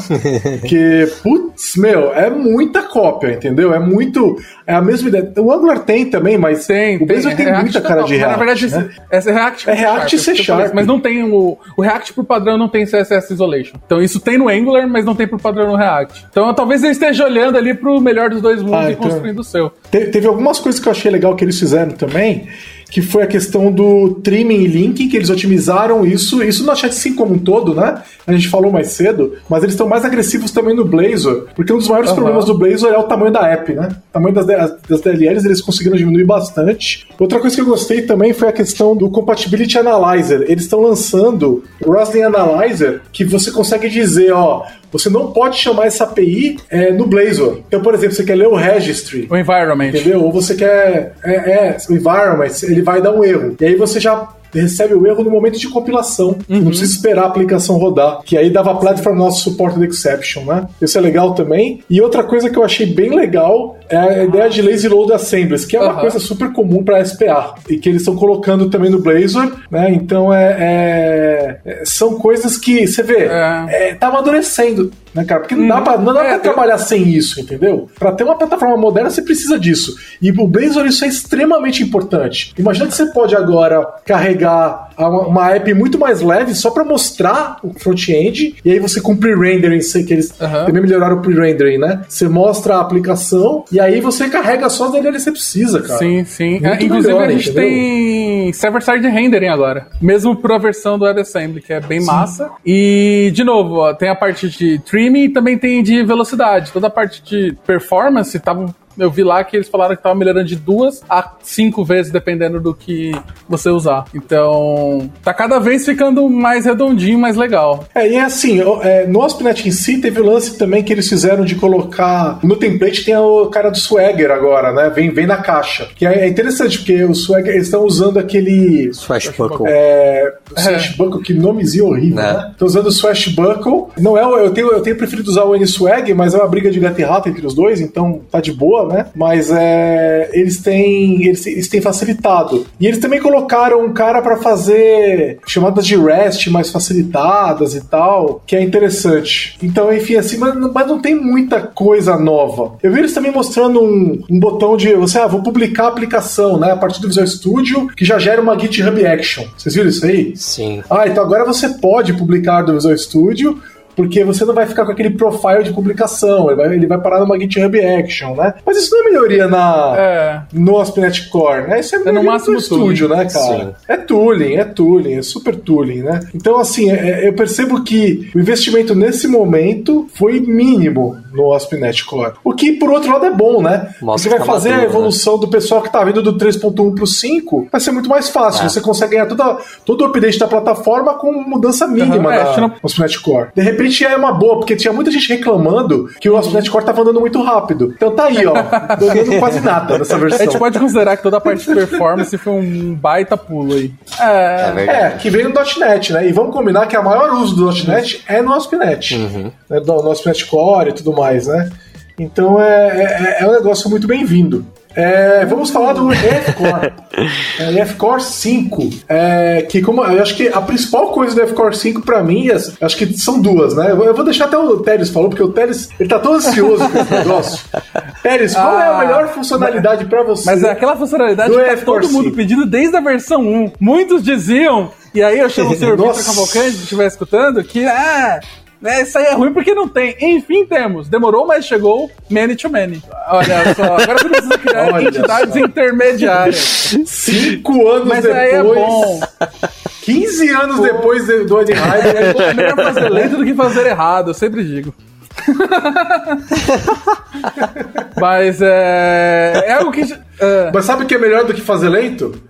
que, putz, meu, é muita cópia, entendeu? É muito. É a mesma ideia. O Angular tem também, mas tem, o Blazor tem, tem muita cara de React. na verdade, né? é React É React e C Sharp. Mas não tem o. O React por padrão não tem CSS Isolation. Então isso tem no Angular, mas não tem por padrão no React. Então talvez ele esteja olhando ali pro melhor dos dois mundos ah, e então... construindo o seu. Te, teve algumas coisas que eu achei legal que eles fizeram também que foi a questão do trimming e linking, que eles otimizaram isso, isso no chat sim como um todo, né? A gente falou mais cedo, mas eles estão mais agressivos também no Blazor, porque um dos maiores uhum. problemas do Blazor é o tamanho da app, né? O tamanho das, das DLLs eles conseguiram diminuir bastante. Outra coisa que eu gostei também foi a questão do Compatibility Analyzer. Eles estão lançando o Roslyn Analyzer, que você consegue dizer, ó, você não pode chamar essa API é, no Blazor. Então, por exemplo, você quer ler o registry. O environment. Entendeu? Ou você quer. É, é, o environment, ele vai dar um erro. E aí você já recebe o erro no momento de compilação. Uhum. Não precisa esperar a aplicação rodar. Que aí dava platform nosso supported exception, né? Isso é legal também. E outra coisa que eu achei bem legal é a ideia de lazy load assemblies, que é uma uhum. coisa super comum para SPA e que eles estão colocando também no Blazor, né? Então é, é, é são coisas que você vê, é. é tá amadurecendo né, cara? Porque não dá pra, não dá é, pra trabalhar sem isso, entendeu? Pra ter uma plataforma moderna, você precisa disso. E o Blazor isso é extremamente importante. Imagina que você pode agora carregar uma app muito mais leve só para mostrar o front-end e aí você com pre-rendering, que eles uhum. também melhoraram o pre-rendering, né? Você mostra a aplicação e aí você carrega só as DLLs que você precisa, cara. Sim, sim. É, inclusive melhor, a gente entendeu? tem server-side rendering agora, mesmo para a versão do WebAssembly, que é bem sim. massa. E, de novo, ó, tem a parte de streaming e também tem de velocidade. Toda a parte de performance tava eu vi lá que eles falaram que estava melhorando de duas a cinco vezes, dependendo do que você usar. Então, tá cada vez ficando mais redondinho, mais legal. É, e é assim, é, no ASP.NET em si, teve o lance também que eles fizeram de colocar. No template tem o cara do Swagger agora, né? Vem, vem na caixa. Que é, é interessante, porque o Swagger, eles estão usando aquele. Swashbuckle. É. O Swashbuckle, que nomezinho horrível, né? né? Estão usando o Swashbuckle. Não é, eu tenho, eu tenho preferido usar o N-Swag, mas é uma briga de gato e rato entre os dois, então tá de boa né? Mas é, eles têm eles, eles têm facilitado. E eles também colocaram um cara para fazer chamadas de REST mais facilitadas e tal, que é interessante. Então, enfim, assim, mas, mas não tem muita coisa nova. Eu vi eles também mostrando um, um botão de você, ah, vou publicar a aplicação, né? A partir do Visual Studio, que já gera uma GitHub Action. Vocês viram isso aí? Sim. Ah, então agora você pode publicar do Visual Studio porque você não vai ficar com aquele profile de publicação, ele vai, ele vai parar numa GitHub Action, né? Mas isso não é melhoria na, é. no ASP.NET Core, né? Isso é, é no máximo no estúdio, né, cara? Sim. É tooling, é tooling, é super tooling, né? Então, assim, é, é eu percebo que o investimento nesse momento foi mínimo no ASP.NET Core. O que, por outro lado, é bom, né? Você vai fazer maduro, a né? evolução né? do pessoal que tá vindo do 3.1 pro 5, vai ser muito mais fácil. É. Você consegue ganhar toda, todo o update da plataforma com mudança mínima uhum, é, da não... ASP.NET Core. De repente é uma boa, porque tinha muita gente reclamando que o ASP.NET Core tava andando muito rápido. Então tá aí, ó. Não andando quase nada nessa versão. A gente pode considerar que toda a parte de performance foi um baita pulo aí. É, é, é que veio no .NET, né? E vamos combinar que o maior uso do .NET é no ASP.NET. Uhum. Né? No ASP.NET Core e tudo mais, né? Então é, é, é um negócio muito bem-vindo. É, vamos falar do F-Core. é, F-Core 5. É, que como, eu acho que a principal coisa do F-Core 5 pra mim, acho que são duas, né? Eu vou deixar até o Teres falou, porque o Teres ele tá tão ansioso com esse negócio. Teres, qual ah, é a ah, melhor funcionalidade pra você? Mas é aquela funcionalidade que tá todo mundo 5. pedindo desde a versão 1. Muitos diziam, e aí eu chamo o senhor Vitor Cavalcante, se estiver escutando, que ah, né, isso aí é ruim porque não tem. Enfim, temos. Demorou, mas chegou Many to Many. Olha só, agora você precisa criar Olha entidades só. intermediárias. Cinco anos mas depois. Aí é bom. 15 anos depois do Ed É melhor fazer lento do que fazer errado, eu sempre digo. Mas é. É algo que. É... Mas sabe o que é melhor do que fazer lento?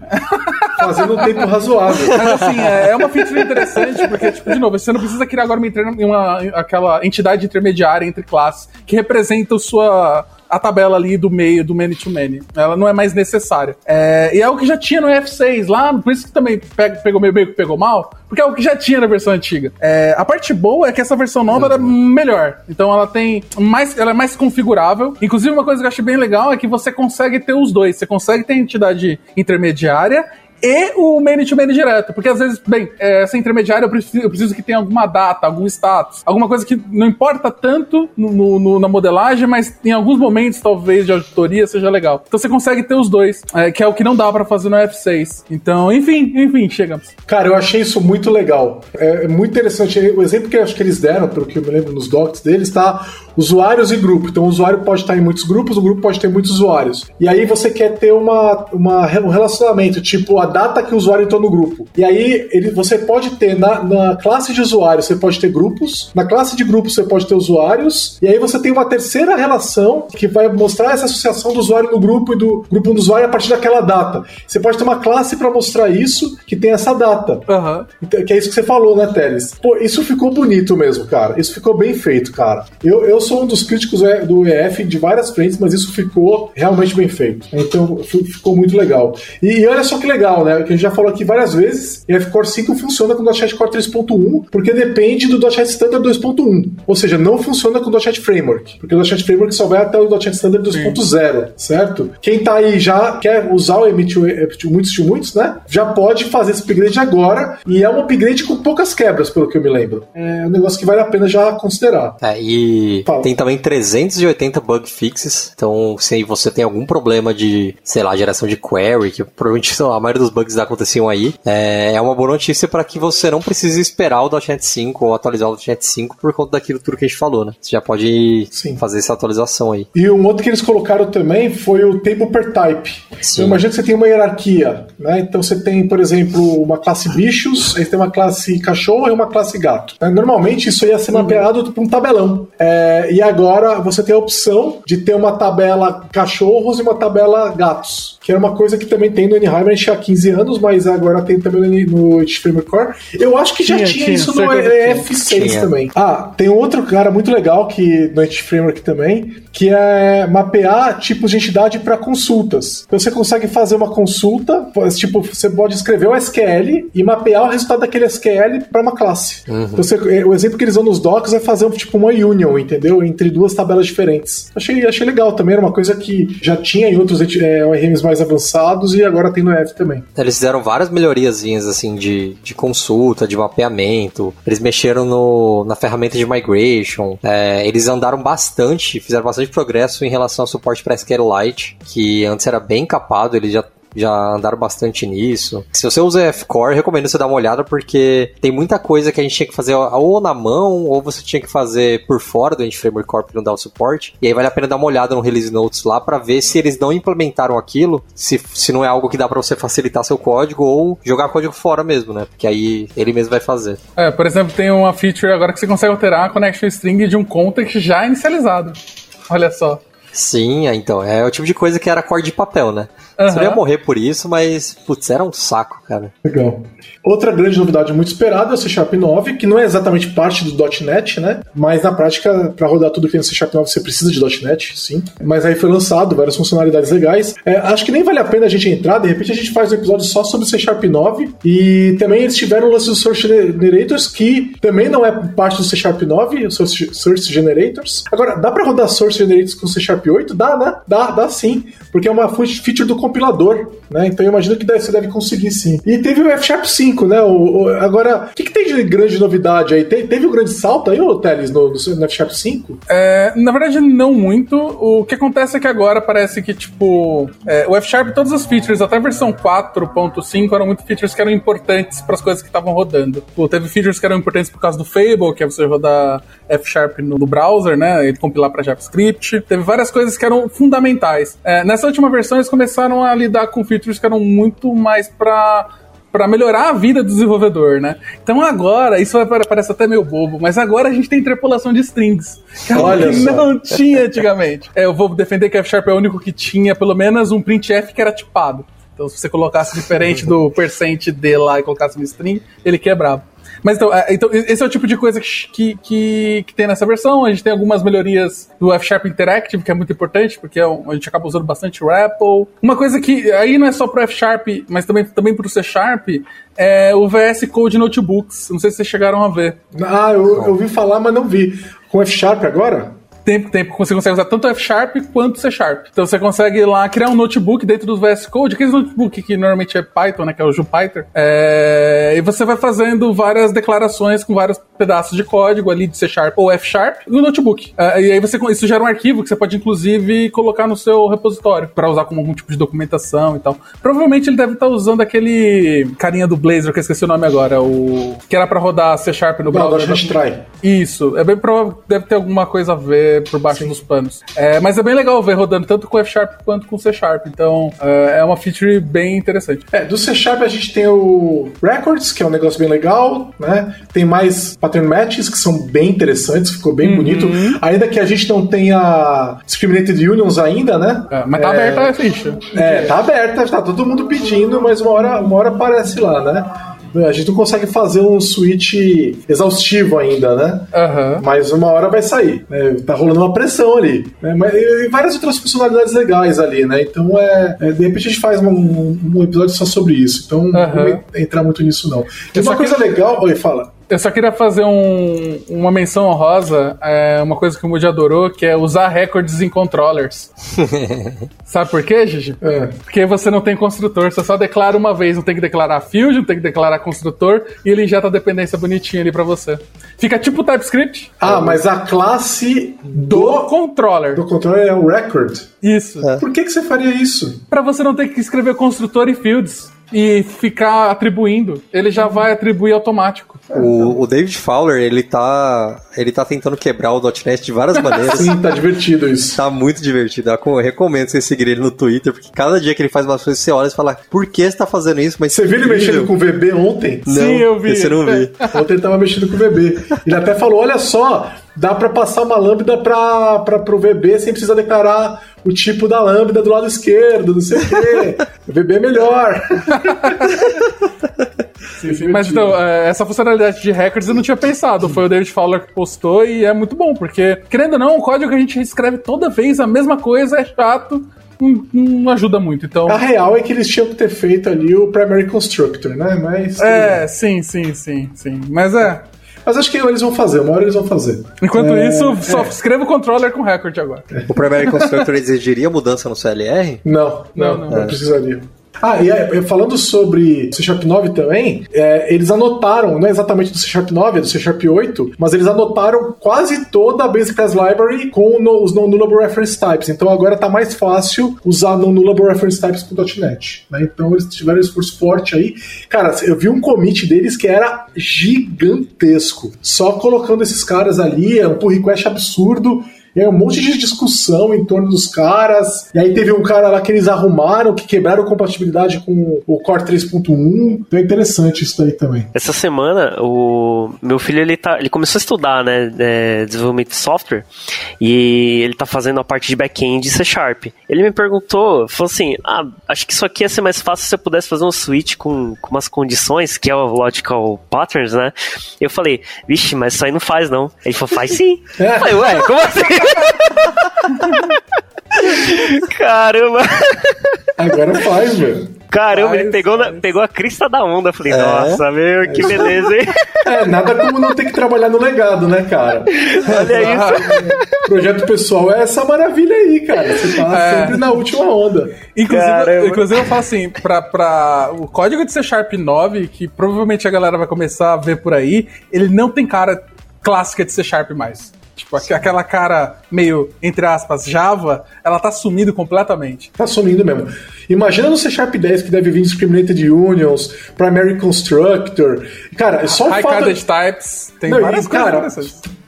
Fazendo um tempo razoável. Mas assim, é, é uma feature interessante, porque, tipo, de novo, você não precisa criar agora uma, uma, aquela entidade intermediária entre classes que representa a sua a tabela ali do meio do many to many. Ela não é mais necessária. É, e é o que já tinha no F6 lá, por isso que também pegou meio, meio que pegou mal, porque é o que já tinha na versão antiga. É, a parte boa é que essa versão nova era melhor. Então ela tem mais, ela é mais configurável. Inclusive uma coisa que eu achei bem legal é que você consegue ter os dois. Você consegue ter entidade intermediária e o many-to-many direto. Porque às vezes, bem, é, essa intermediária eu preciso, eu preciso, que tenha alguma data, algum status, alguma coisa que não importa tanto no, no, na modelagem, mas em alguns momentos, talvez, de auditoria seja legal. Então você consegue ter os dois, é, que é o que não dá para fazer no F6. Então, enfim, enfim, chegamos. Cara, eu achei isso muito legal. É, é muito interessante. O exemplo que eu acho que eles deram, pelo que eu me lembro nos docs deles, tá usuários e grupo. Então o usuário pode estar em muitos grupos, o grupo pode ter muitos usuários. E aí você quer ter uma, uma, um relacionamento, tipo a data que o usuário entrou no grupo. E aí ele, você pode ter na, na classe de usuários, você pode ter grupos, na classe de grupos você pode ter usuários, e aí você tem uma terceira relação que vai mostrar essa associação do usuário no grupo e do grupo do usuário a partir daquela data. Você pode ter uma classe para mostrar isso que tem essa data. Uhum. Que é isso que você falou, né, Teles? Pô, isso ficou bonito mesmo, cara. Isso ficou bem feito, cara. Eu, eu sou um dos críticos do EF de várias frentes, mas isso ficou realmente bem feito. Então ficou muito legal. E, e olha só que legal, né? Que a gente já falou aqui várias vezes, EF Core 5 funciona com o .NET Core 3.1, porque depende do .NET Standard 2.1. Ou seja, não funciona com o .NET Framework, porque o .NET Framework só vai até o .NET Standard 2.0, certo? Quem tá aí já quer usar o Emit muitos de muitos, né? Já pode fazer esse upgrade agora, e é um upgrade com poucas quebras, pelo que eu me lembro. É um negócio que vale a pena já considerar. É, e Fala. Tem também 380 bug fixes. Então, se você tem algum problema de, sei lá, geração de query, que provavelmente a maioria dos bugs aconteciam aí, é, é uma boa notícia para que você não precise esperar o .NET 5 ou atualizar o .NET 5 por conta daquilo tudo que a gente falou, né? Você já pode Sim. fazer essa atualização aí. E um outro que eles colocaram também foi o table per type. Sim. Eu imagino que você tem uma hierarquia, né? Então você tem, por exemplo, uma classe bichos, aí tem uma classe cachorro e uma classe gato. Normalmente isso ia ser mapeado para um tabelão. É, e agora você tem a opção de ter uma tabela cachorros e uma tabela gatos, que era uma coisa que também tem no N-Hybrid há 15 anos, mas agora tem também no Framework Core. Eu acho que já tinha, tinha isso no F6 também. Ah, tem outro cara muito legal que no Framework também, que é mapear tipos de entidade para consultas. Então você consegue fazer uma consulta, tipo, você pode escrever o SQL e mapear o resultado daquele SQL para uma classe. Uhum. Então você, o exemplo que eles dão nos docs é fazer tipo uma union, entendeu? Entre duas tabelas diferentes. Achei, achei legal também, era uma coisa que já tinha em outros é, ORMs mais avançados e agora tem no F também. Eles fizeram várias melhorias assim de, de consulta, de mapeamento. Eles mexeram no, na ferramenta de migration. É, eles andaram bastante, fizeram bastante progresso em relação ao suporte para SQLite, que antes era bem capado, eles já já andaram bastante nisso. Se você usa F-Core, recomendo você dar uma olhada, porque tem muita coisa que a gente tinha que fazer ou na mão, ou você tinha que fazer por fora do End Framework Core para não dar o suporte. E aí vale a pena dar uma olhada no Release Notes lá para ver se eles não implementaram aquilo, se, se não é algo que dá para você facilitar seu código ou jogar código fora mesmo, né? Porque aí ele mesmo vai fazer. É, por exemplo, tem uma feature agora que você consegue alterar a connection string de um context já inicializado. Olha só. Sim, é, então, é o tipo de coisa que era cor de papel, né? Uhum. Você não ia morrer por isso, mas, putz, era um saco, cara. Legal. Outra grande novidade muito esperada é o C Sharp 9, que não é exatamente parte do .NET, né? Mas na prática, para rodar tudo que tem no C Sharp 9, você precisa de .NET, sim. Mas aí foi lançado várias funcionalidades legais. É, acho que nem vale a pena a gente entrar, de repente a gente faz um episódio só sobre o C Sharp 9. E também eles tiveram o lance dos Source Generators, que também não é parte do C Sharp 9, Source Generators. Agora, dá para rodar Source Generators com C Sharp 8? Dá, né? Dá, dá sim. Porque é uma feature do compilador, né? Então eu imagino que você deve conseguir sim. E teve o F Sharp 5, né? O, o agora, o que, que, tem de grande novidade aí? Te, teve um grande salto aí, ô Teles, no, no, F Sharp 5? É, na verdade, não muito. O que acontece é que agora parece que, tipo, é, o F Sharp, todas as features, até a versão 4.5, eram muito features que eram importantes para as coisas que estavam rodando. Pô, teve features que eram importantes por causa do Fable, que é você rodar F Sharp no, no browser, né? E compilar para JavaScript. Teve várias coisas que eram fundamentais. É, nessa última versão, eles começaram a lidar com features que eram muito mais para para melhorar a vida do desenvolvedor, né? Então agora, isso parece até meio bobo, mas agora a gente tem interpolação de strings. Que Olha que não tinha antigamente. É, eu vou defender que F Sharp é o único que tinha pelo menos um printf que era tipado. Então se você colocasse diferente do percent D lá e colocasse no string, ele quebrava. Mas então, é, então, esse é o tipo de coisa que, que, que, tem nessa versão. A gente tem algumas melhorias do F Sharp Interactive, que é muito importante, porque é a gente acaba usando bastante o REPL. Uma coisa que aí não é só pro F Sharp, mas também, também pro C Sharp, é o VS Code Notebooks. Não sei se vocês chegaram a ver. Ah, eu, eu ouvi falar, mas não vi. Com F Sharp agora? Tempo, tempo você consegue usar tanto F Sharp quanto C Sharp. Então você consegue lá criar um notebook dentro do VS Code, aquele notebook que normalmente é Python, né, que é o Jupyter, é... e você vai fazendo várias declarações com vários pedaços de código ali de C Sharp ou F Sharp no notebook. É, e aí você isso gera um arquivo que você pode inclusive colocar no seu repositório para usar como algum tipo de documentação e tal. Provavelmente ele deve estar tá usando aquele carinha do Blazor que eu esqueci o nome agora, o que era para rodar C Sharp no browser. Não, Isso, é bem provável deve ter alguma coisa a ver por baixo Sim. dos panos. É, mas é bem legal ver rodando tanto com F Sharp quanto com C Sharp. Então é, é uma feature bem interessante. É, do C Sharp a gente tem o Records, que é um negócio bem legal, né? Tem mais pattern matches, que são bem interessantes, ficou bem uhum. bonito. Ainda que a gente não tenha discriminated unions ainda, né? É, mas tá é, aberta a ficha. É, tá aberta, tá todo mundo pedindo, mas uma hora, uma hora aparece lá, né? A gente não consegue fazer um switch exaustivo ainda, né? Uhum. Mas uma hora vai sair. Né? Tá rolando uma pressão ali. Né? Mas, e várias outras funcionalidades legais ali, né? Então, é, é de repente a gente faz um, um, episódio só sobre isso. Então, uhum. não vou entrar muito nisso, não. E uma coisa que... legal. Oi, fala. Eu só queria fazer um, uma menção honrosa, é, uma coisa que o Moody adorou, que é usar records em controllers. Sabe por quê, Gigi? É. Porque você não tem construtor, você só declara uma vez, não tem que declarar field, não tem que declarar construtor, e ele injeta a dependência bonitinha ali para você. Fica tipo TypeScript. Ah, mas a classe do, do controller. Do controller é o record. Isso. É. Por que, que você faria isso? Para você não ter que escrever construtor e fields e ficar atribuindo. Ele já vai atribuir automático. O, o, David Fowler, ele tá, ele tá tentando quebrar o .NET de várias maneiras. Sim, tá divertido isso. Tá muito divertido. Eu recomendo você seguir ele no Twitter, porque cada dia que ele faz umas coisas, você olha e fala, por que você tá fazendo isso? Mas você viu ele mexendo com o VB ontem? Não, Sim, eu vi. Você não vi. ontem ele tava mexendo com o VB. Ele até falou, olha só, dá para passar uma lambda para pro VB sem precisar declarar o tipo da lambda do lado esquerdo, não sei o quê. o VB é melhor. Sim, sim, Mas então, é, essa funcionalidade de records eu não tinha pensado. Foi o David Fowler que postou e é muito bom, porque, querendo ou não, o código que a gente escreve toda vez a mesma coisa, é chato. Não, não, ajuda muito. Então... A real é que eles tinham que ter feito ali o Primary Constructor, né? Mas. É, sim, sim, sim, sim. Mas é. Mas acho que eles vão fazer, uma hora eles vão fazer. Enquanto é, isso, só é. escreva o controller com record agora. O Primary Constructor exigiria mudança no CLR? Não, não, não, não, não precisaria. Ah, e é, falando sobre C Sharp 9 também, é, eles anotaram, não é exatamente do C Sharp 9, é do C Sharp 8, mas eles anotaram quase toda a Basic Class Library com no, os non-nullable reference types. Então agora tá mais fácil usar non-nullable reference types com .NET. Né? Então eles tiveram esforço forte aí. Cara, eu vi um commit deles que era gigantesco. Só colocando esses caras ali, é um pull request absurdo e aí um monte de discussão em torno dos caras. E aí teve um cara lá que eles arrumaram, que quebraram compatibilidade com o Core 3.1. Então é interessante isso daí também. Essa semana, o meu filho ele, tá, ele começou a estudar, né, é, desenvolvimento de software, e ele tá fazendo a parte de back-end C Sharp. Ele me perguntou, falou assim: ah, acho que isso aqui ia ser mais fácil se eu pudesse fazer um switch com, com umas condições, que é o Logical Patterns, né? Eu falei, vixe, mas isso aí não faz, não. Ele falou, faz sim. É. Eu falei, ué, como assim? Caramba! Agora faz, velho. Caramba, faz, ele pegou, na, pegou a crista da onda. Falei, é? nossa, meu, que beleza, hein? É, nada como não ter que trabalhar no legado, né, cara? Olha isso. Projeto pessoal é essa maravilha aí, cara. Você tá é. sempre na última onda. Inclusive, inclusive eu falo assim, pra, pra o código de C Sharp 9, que provavelmente a galera vai começar a ver por aí, ele não tem cara clássica de C Sharp mais. Tipo, aquela cara meio, entre aspas, Java, ela tá sumindo completamente. Tá sumindo mesmo. Imagina no C Sharp 10 que deve vir Discriminated Unions, Primary Constructor. Cara, é só High falta... Carded Types, tem Não, várias e, cara,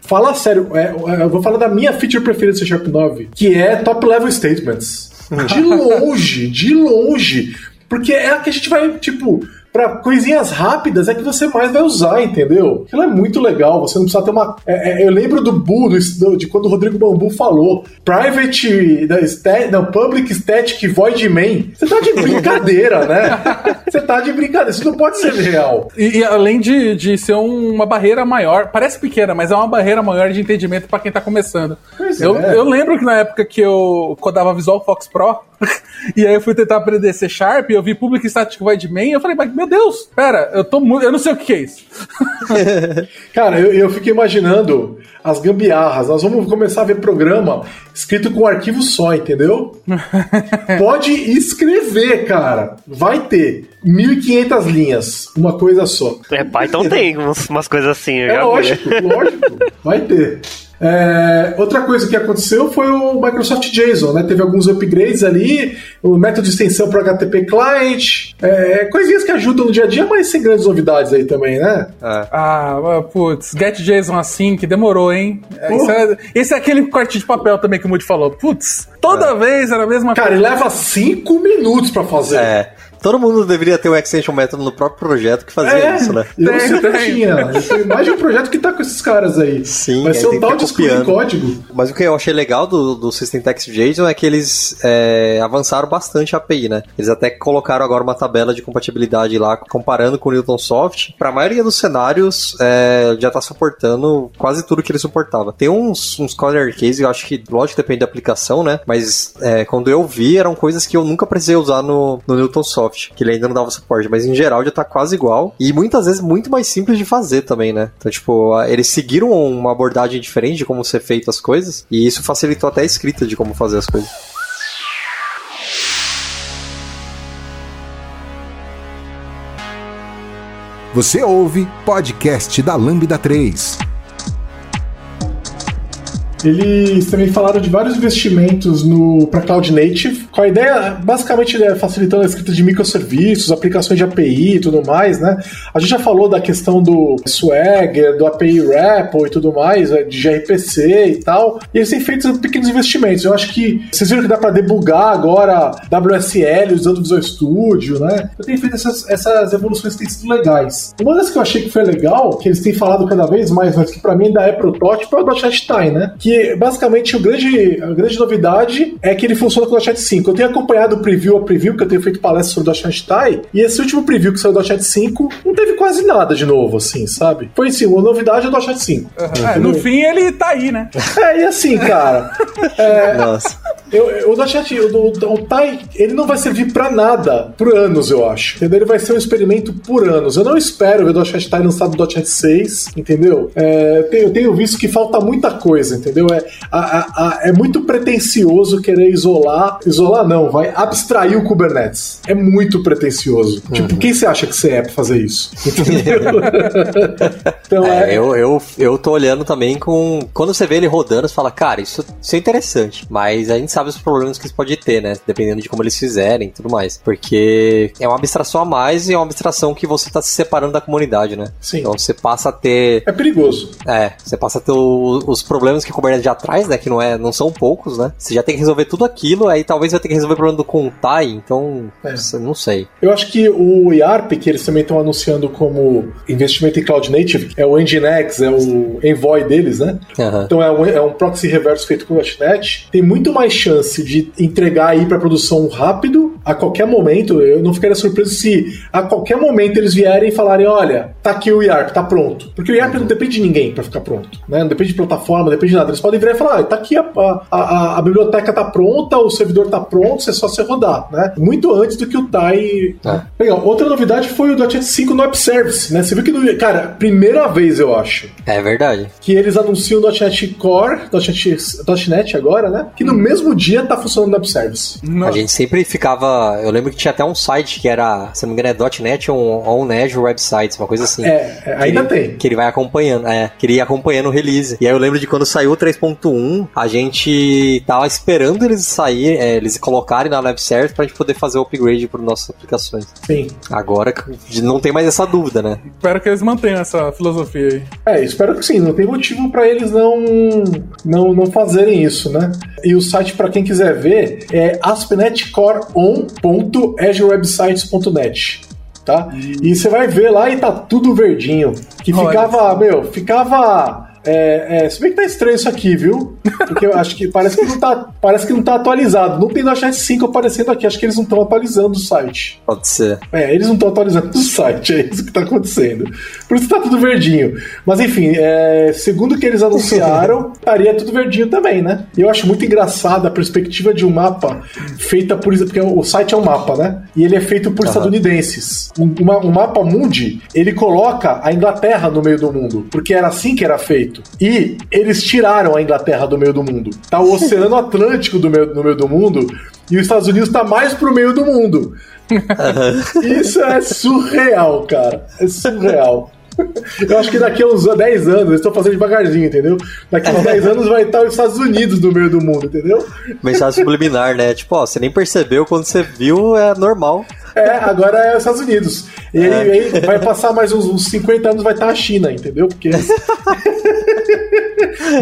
Fala sério, é, é, eu vou falar da minha feature preferida do C Sharp 9, que é Top Level Statements. De longe, de longe. Porque é a que a gente vai, tipo, para coisinhas rápidas é que você mais vai usar, entendeu? Aquilo é muito legal, você não precisa ter uma. É, é, eu lembro do Bu, do, de quando o Rodrigo Bambu falou: private, da, stat, não, public static void main. Você tá de brincadeira, né? Você tá de brincadeira, isso não pode ser real. E, e além de, de ser um, uma barreira maior, parece pequena, mas é uma barreira maior de entendimento para quem tá começando. eu, é. eu lembro que na época que eu codava Visual Fox Pro, e aí eu fui tentar aprender C Sharp, e eu vi Public Static Void Main, eu falei, mas meu Deus, pera, eu tô muito. Eu não sei o que é isso. Cara, eu, eu fiquei imaginando as gambiarras. Nós vamos começar a ver programa escrito com arquivo só, entendeu? Pode escrever, cara. Vai ter 1.500 linhas, uma coisa só. É, Python tem umas coisas assim. É lógico, lógico. Vai ter. É, outra coisa que aconteceu foi o Microsoft JSON, né? Teve alguns upgrades ali, o método de extensão para HTTP Client, é, coisinhas que ajudam no dia a dia, mas sem grandes novidades aí também, né? É. Ah, putz, Get JSON assim, que demorou, hein? Esse é, esse é, aquele corte de papel também que o Moody falou. Putz, toda é. vez era a mesma Cara, coisa. Cara, ele leva cinco minutos para fazer. É. Todo mundo deveria ter um extension method no próprio projeto que fazia é, isso, né? Eu tem, sempre tem. tinha. Tem mais de um projeto que tá com esses caras aí. Sim, Vai ser um tal de código. Mas o que eu achei legal do, do System Text JSON é que eles é, avançaram bastante a API, né? Eles até colocaram agora uma tabela de compatibilidade lá, comparando com o Newton Soft. Pra maioria dos cenários, é, já tá suportando quase tudo que ele suportava. Tem uns, uns corner cases, eu acho que, lógico, depende da aplicação, né? Mas é, quando eu vi, eram coisas que eu nunca precisei usar no, no Newton Soft que ele ainda não dava suporte, mas em geral já tá quase igual. E muitas vezes muito mais simples de fazer também, né? Então, tipo, eles seguiram uma abordagem diferente de como ser feito as coisas, e isso facilitou até a escrita de como fazer as coisas. Você ouve podcast da Lambda 3. Eles também falaram de vários investimentos para cloud native, com a ideia basicamente é facilitando a escrita de microserviços, aplicações de API e tudo mais, né? A gente já falou da questão do Swagger, do API REPL e tudo mais, é, de gRPC e tal. E eles têm feito pequenos investimentos. Eu acho que vocês viram que dá para debugar agora WSL usando o Visual Studio, né? Eu tenho feito essas, essas evoluções que têm sido legais. Uma das que eu achei que foi legal, que eles têm falado cada vez mais, mas que para mim ainda é protótipo, é o .NET Time, né? Que que basicamente o grande, a grande novidade é que ele funciona com o .NET 5. Eu tenho acompanhado o preview a preview, que eu tenho feito palestra sobre o .NET TIE, e esse último preview que saiu do .NET 5 não teve quase nada de novo, assim, sabe? Foi assim, uma novidade é o .NET 5. Uhum. É, no fim ele tá aí, né? É, e assim, cara... é, Nossa. Eu, eu, o .NET, o, o, o TAI, ele não vai servir para nada por anos, eu acho. Entendeu? Ele vai ser um experimento por anos. Eu não espero ver o .NET TAI lançado no .NET 6, entendeu? É, eu, tenho, eu, tenho, visto que falta muita coisa, entendeu? É, a, a, a, é muito pretencioso querer isolar, isolar não, vai abstrair o Kubernetes. É muito pretencioso. Tipo, uhum. Tipo, quem você acha que você é pra fazer isso? Entendeu? então, é, é... Eu, eu, eu tô olhando também com... Quando você vê ele rodando, você fala, cara, isso, isso é interessante, mas a gente sabe os problemas que isso pode ter, né? Dependendo de como eles fizerem e tudo mais. Porque é uma abstração a mais e é uma abstração que você tá se separando da comunidade, né? Sim. Então você passa a ter. É perigoso. É, você passa a ter o, os problemas que a Kubernetes já traz, né? Que não, é, não são poucos, né? Você já tem que resolver tudo aquilo, aí talvez vai ter que resolver o problema do Contai, então. É. Não sei. Eu acho que o IARP, que eles também estão anunciando como investimento em Cloud Native, é o Nginx, é o Envoy deles, né? Uhum. Então é um, é um proxy reverso feito com o .NET. Tem muito mais chance de entregar aí para produção rápido, a qualquer momento. Eu não ficaria surpreso se a qualquer momento eles vierem e falarem: olha, tá aqui o IARP, tá pronto. Porque o IARP não depende de ninguém para ficar pronto. Né? Não depende de plataforma, não depende de nada. Eles podem virar e falar: ah, tá aqui a, a, a, a biblioteca tá pronta, o servidor tá pronto, é só você rodar. Né? Muito antes do que o TAI. É. Legal. Outra novidade foi o .NET 5 no App Service. Né? Você viu que, no, cara, primeira vez eu acho. É verdade. Que eles anunciam o .NET Core, .NET, .NET agora, né? Que no mesmo dia tá funcionando no App Service. Nossa. A gente sempre ficava. Eu lembro que tinha até um site que era, se não me engano, é .NET on, on Azure Websites, uma coisa assim. É, é ainda ele, tem. Que ele vai acompanhando, é, que ele ia acompanhando o release. E aí eu lembro de quando saiu o 3.1, a gente tava esperando eles sair, é, eles colocarem na Web Service pra gente poder fazer o upgrade para nossas aplicações. Sim. Agora não tem mais essa dúvida, né? Espero que eles mantenham essa filosofia aí. É, espero que sim. Não tem motivo para eles não, não, não fazerem isso, né? E o site, para quem quiser ver, é aspnetcoreon.azurewebsites.net tá? E você vai ver lá e tá tudo verdinho. Que ficava, meu, ficava é, é, se bem que tá estranho isso aqui, viu? Porque eu acho que parece que não tá, parece que não tá atualizado. Não tem .NET 5 aparecendo aqui, acho que eles não estão atualizando o site. Pode ser. É, eles não estão atualizando o site, é isso que tá acontecendo. Por isso tá tudo verdinho. Mas enfim, é, segundo o que eles anunciaram, estaria tudo verdinho também, né? E eu acho muito engraçado a perspectiva de um mapa feita por. Porque o site é um mapa, né? E ele é feito por uhum. estadunidenses. Um, uma, um mapa mundi, ele coloca a Inglaterra no meio do mundo, porque era assim que era feito. E eles tiraram a Inglaterra do meio do mundo. Tá o Oceano Atlântico do meio, no meio do mundo e os Estados Unidos tá mais pro meio do mundo. Isso é surreal, cara. É surreal. Eu acho que daqui a uns 10 anos, eles estão fazendo devagarzinho, entendeu? Daqui a uns 10 anos vai estar os Estados Unidos no meio do mundo, entendeu? Mensagem subliminar, né? Tipo, ó, você nem percebeu, quando você viu, é normal. É, agora é os Estados Unidos. E é. aí, aí, vai passar mais uns, uns 50 anos, vai estar a China, entendeu? Porque.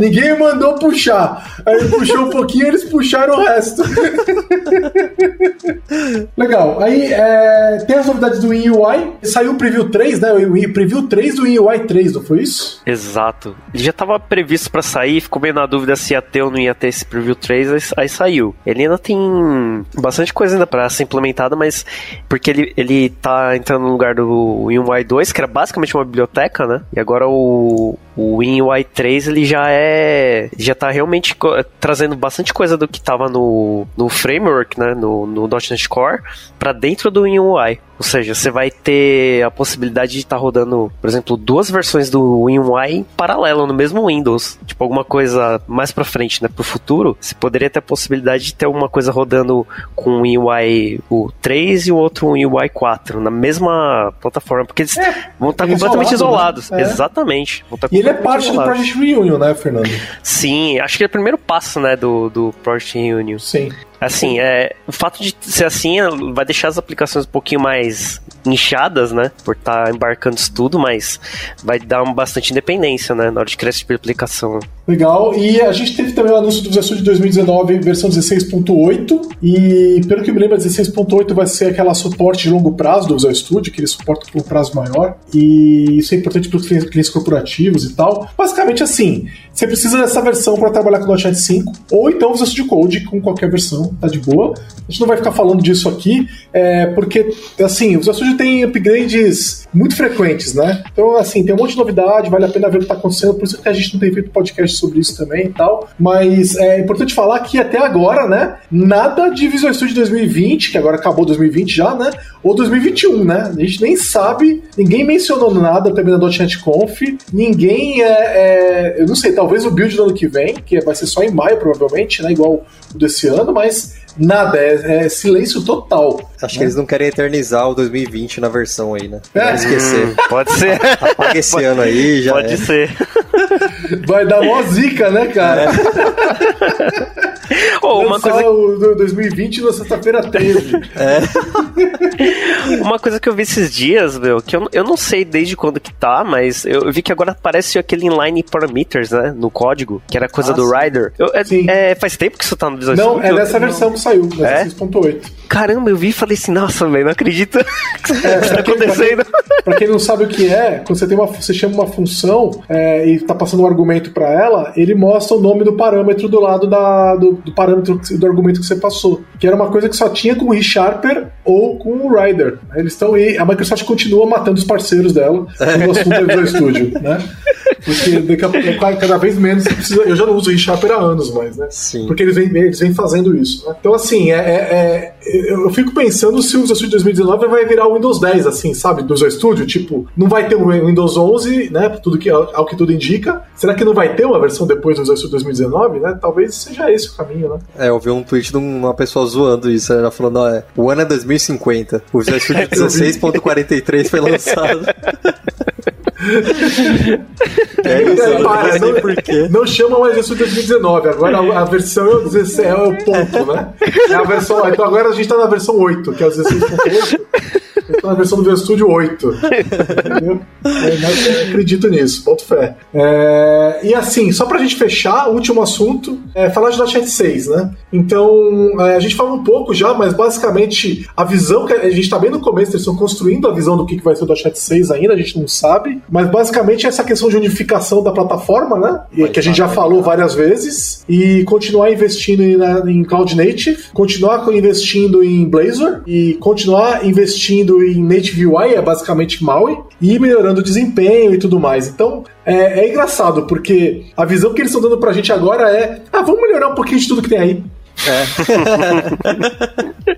Ninguém mandou puxar. Aí ele puxou um pouquinho eles puxaram o resto. Legal. Aí é, tem as novidades do WinUI. Saiu o Preview 3, né? O Preview 3 do WinUI 3, não foi isso? Exato. Ele já estava previsto para sair, ficou meio na dúvida se ia ter ou não ia ter esse Preview 3, aí, aí saiu. Ele ainda tem bastante coisa ainda para ser implementada, mas porque ele, ele tá entrando no lugar do WinUI 2, que era basicamente uma biblioteca, né? E agora o, o WinUI 3 ele já é já tá realmente trazendo bastante coisa do que tava no, no framework, né, no, no .NET Core para dentro do WinUI. Ou seja, você vai ter a possibilidade de estar tá rodando, por exemplo, duas versões do WinUI em paralelo no mesmo Windows. Tipo, alguma coisa mais para frente, né, pro futuro, você poderia ter a possibilidade de ter uma coisa rodando com o WinUI o 3 e o outro WinUI 4 na mesma plataforma, porque eles é, vão estar tá completamente isolado, isolados. Né? É. Exatamente. Tá e ele é parte isolados. do Project Reunion, né, Fernando? Sim, acho que é o primeiro passo, né, do, do Project Reunion. Sim. Assim, é, o fato de ser assim vai deixar as aplicações um pouquinho mais inchadas, né? Por estar tá embarcando isso tudo, mas vai dar uma bastante independência, né? Na hora de criar esse tipo aplicação. Legal. E a gente teve também o anúncio do Visual Studio 2019, versão 16.8. E pelo que me lembro, 16.8 vai ser aquela suporte de longo prazo do Visual Studio, que ele suporta por um prazo maior. E isso é importante para os clientes corporativos e tal. Basicamente assim, você precisa dessa versão para trabalhar com o .NET 5, ou então Visual Studio Code com qualquer versão, tá de boa. A gente não vai ficar falando disso aqui, é, porque, assim, o Visual tem upgrades muito frequentes, né? Então, assim, tem um monte de novidade, vale a pena ver o que está acontecendo, por isso que a gente não tem feito podcast sobre isso também e tal. Mas é importante falar que até agora, né, nada de Visual Studio 2020, que agora acabou 2020 já, né? Ou 2021, né? A gente nem sabe, ninguém mencionou nada também na .NET Conf, ninguém é, é, Eu não sei, talvez o build do ano que vem, que vai ser só em maio, provavelmente, né? Igual o desse ano, mas nada, é, é silêncio total. Acho né? que eles não querem eternizar o 2020 na versão aí, né? É. esquecer. Hum, pode ser. Apaga esse ano aí já. Pode é. ser. Vai dar mó zica, né, cara? É. Oh, uma coisa... o 2020 na sexta-feira 13. É. uma coisa que eu vi esses dias, meu, que eu, eu não sei desde quando que tá, mas eu vi que agora aparece aquele inline parameters, né, no código, que era coisa ah, do Rider. Eu, é, é, faz tempo que isso tá no Visual Não, é dessa versão que saiu, é? 6.8. Caramba, eu vi e falei assim, nossa, velho, não acredito que é, tá acontecendo. Pra quem, pra quem, não sabe o que é, quando você tem uma, você chama uma função é, e tá passando um argumento para ela, ele mostra o nome do parâmetro do lado da, do, do parâmetro do argumento que você passou. Que era uma coisa que só tinha com o ReSharper ou com o Rider. Eles estão aí, a Microsoft continua matando os parceiros dela no assunto do Studio, né? Porque daqui a pouco, cada vez menos precisa. Eu já não uso o ReSharper há anos mais, né? Sim. Porque eles vêm, eles vêm fazendo isso. Né? Então, assim, é, é, é, eu fico pensando se o Visual Studio 2019 vai virar o Windows 10, assim, sabe? Do Visual Studio. Tipo, não vai ter o Windows 11, né? Tudo que, ao que tudo indica. Será que não vai ter uma versão depois do Visual Studio 2019, né? Talvez seja esse o caminho, né? É, eu vi um tweet de uma pessoa zoando isso. Ela falando, ó, é, o ano é 2050. O Visual Studio 16.43 foi lançado. é isso, é, não, não, chama mais isso de 2019, agora a, a versão é o, 16, é o ponto, né? É a versão, então agora a gente tá na versão 8, que é o 16.8. Na versão do Visual Studio 8. Entendeu? Eu acredito nisso, ponto fé. É, e assim, só pra gente fechar, o último assunto é falar de .NET 6, né? Então, é, a gente falou um pouco já, mas basicamente a visão que a gente tá bem no começo, eles estão construindo a visão do que vai ser o .NET 6 ainda, a gente não sabe, mas basicamente essa questão de unificação da plataforma, né? Que a gente já falou várias vezes, e continuar investindo em, em Cloud Native, continuar investindo em Blazor e continuar investindo em Native UI, é basicamente MAUI, e melhorando o desempenho e tudo mais. Então, é, é engraçado, porque a visão que eles estão dando pra gente agora é: ah, vamos melhorar um pouquinho de tudo que tem aí. É.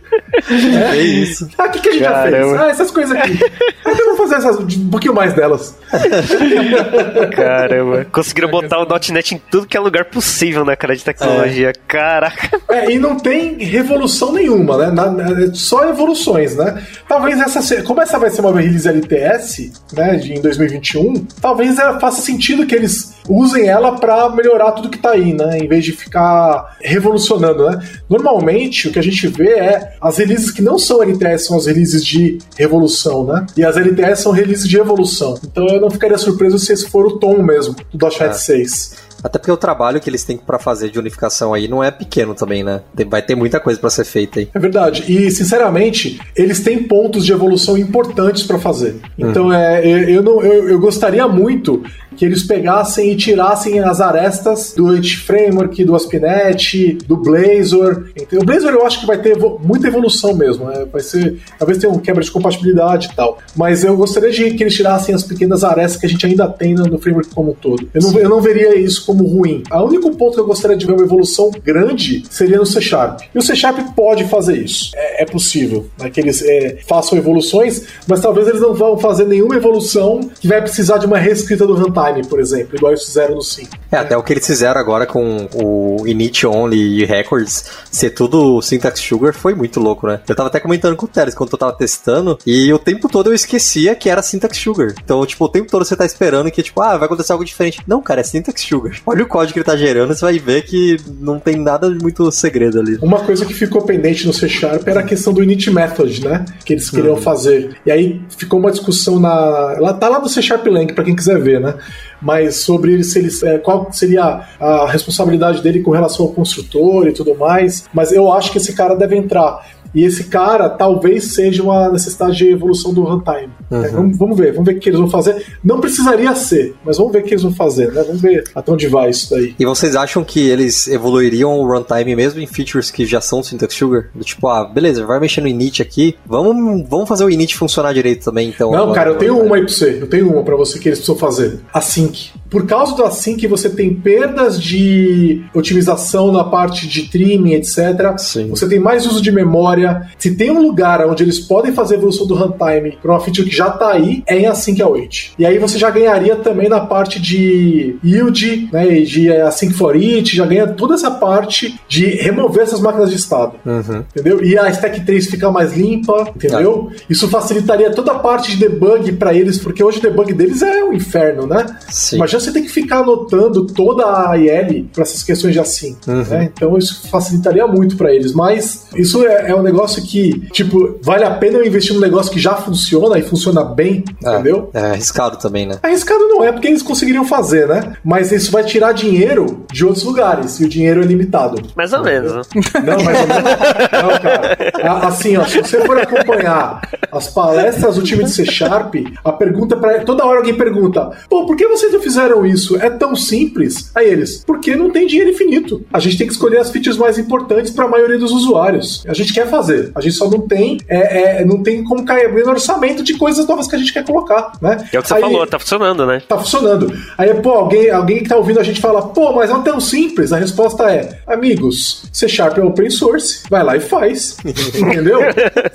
é isso. Ah, o que, que a gente Caramba. já fez? Ah, essas coisas aqui. Ah, então vamos fazer essas, um pouquinho mais delas. Caramba. Conseguiram botar o .NET em tudo que é lugar possível, né, cara, de tecnologia. É. Caraca. É, e não tem revolução nenhuma, né? Na, na, só evoluções, né? Talvez essa, como essa vai ser uma release LTS, né, de, em 2021, talvez é, faça sentido que eles usem ela para melhorar tudo que tá aí, né? Em vez de ficar revolucionando, né? Normalmente, o que a gente vê é as releases que não são LTS são as releases de revolução, né? E as LTS são releases de evolução. Então eu não ficaria surpreso se esse for o tom mesmo do .NET é. 6. Até porque o trabalho que eles têm para fazer de unificação aí não é pequeno também, né? Vai ter muita coisa para ser feita aí. É verdade. E, sinceramente, eles têm pontos de evolução importantes para fazer. Então, hum. é, eu, não, eu, eu gostaria muito que eles pegassem e tirassem as arestas do Edge Framework, do ASP.NET, do Blazor. O Blazor eu acho que vai ter muita evolução mesmo, né? vai ser, talvez tenha um quebra de compatibilidade e tal, mas eu gostaria de que eles tirassem as pequenas arestas que a gente ainda tem no framework como um todo. Eu não, eu não veria isso como ruim. O único ponto que eu gostaria de ver uma evolução grande seria no C Sharp. E o C Sharp pode fazer isso. É, é possível né, que eles é, façam evoluções, mas talvez eles não vão fazer nenhuma evolução que vai precisar de uma reescrita do runtime por exemplo, igual eles fizeram no 5. É, até o que eles fizeram agora com o Init Only Records ser tudo Syntax Sugar foi muito louco, né? Eu tava até comentando com o Teres quando eu tava testando e o tempo todo eu esquecia que era Syntax Sugar. Então, tipo, o tempo todo você tá esperando que, tipo, ah, vai acontecer algo diferente. Não, cara, é Syntax Sugar. Olha o código que ele tá gerando, você vai ver que não tem nada de muito segredo ali. Uma coisa que ficou pendente no C Sharp era a questão do Init Method, né? Que eles queriam uhum. fazer. E aí ficou uma discussão na. Ela tá lá no C Sharp Lang, pra quem quiser ver, né? Mas sobre se ele, é, qual seria a responsabilidade dele com relação ao construtor e tudo mais. Mas eu acho que esse cara deve entrar. E esse cara talvez seja uma necessidade de evolução do runtime. Uhum. É, vamos, vamos, ver, vamos ver o que eles vão fazer. Não precisaria ser, mas vamos ver o que eles vão fazer, né? Vamos ver até onde vai isso daí. E vocês acham que eles evoluiriam o runtime mesmo em features que já são syntax sugar? Do tipo, ah, beleza, vai mexer no init aqui, vamos, vamos fazer o init funcionar direito também, então. Não, cara, eu tenho uma aí pra você, eu tenho uma pra você que eles precisam fazer. Async. Por causa do async, você tem perdas de otimização na parte de trimming, etc. Sim. Você tem mais uso de memória. Se tem um lugar onde eles podem fazer a evolução do runtime para uma feature que já está aí, é em async await. E aí você já ganharia também na parte de yield, né, de async for it, já ganha toda essa parte de remover essas máquinas de estado. Uhum. Entendeu? E a stack 3 ficar mais limpa, entendeu? Ah. Isso facilitaria toda a parte de debug para eles, porque hoje o debug deles é um inferno, né? Sim. Imagina você ter que ficar anotando toda a IL para essas questões de assim. Uhum. Né? Então isso facilitaria muito para eles. Mas isso é, é, um negócio que, tipo, vale a pena eu investir num negócio que já funciona e funciona bem, é, entendeu? É arriscado também, né? Arriscado não é, porque eles conseguiriam fazer, né? Mas isso vai tirar dinheiro de outros lugares e o dinheiro é limitado. Mais ou menos. Não, mais ou menos. Não, cara. Assim, ó, se você for acompanhar as palestras do time de C Sharp, a pergunta para toda hora alguém pergunta: pô, por que vocês não fizeram isso? É tão simples. Aí eles, porque não tem dinheiro infinito. A gente tem que escolher as features mais importantes para a maioria dos usuários. A gente quer fazer, a gente só não tem, é, é, não tem como cair no orçamento de coisas novas que a gente quer colocar, né? É o que você Aí, falou, tá funcionando, né? Tá funcionando. Aí, pô, alguém, alguém que tá ouvindo a gente fala, pô, mas não é tão simples. A resposta é, amigos, C Sharp é open source, vai lá e faz. Entendeu?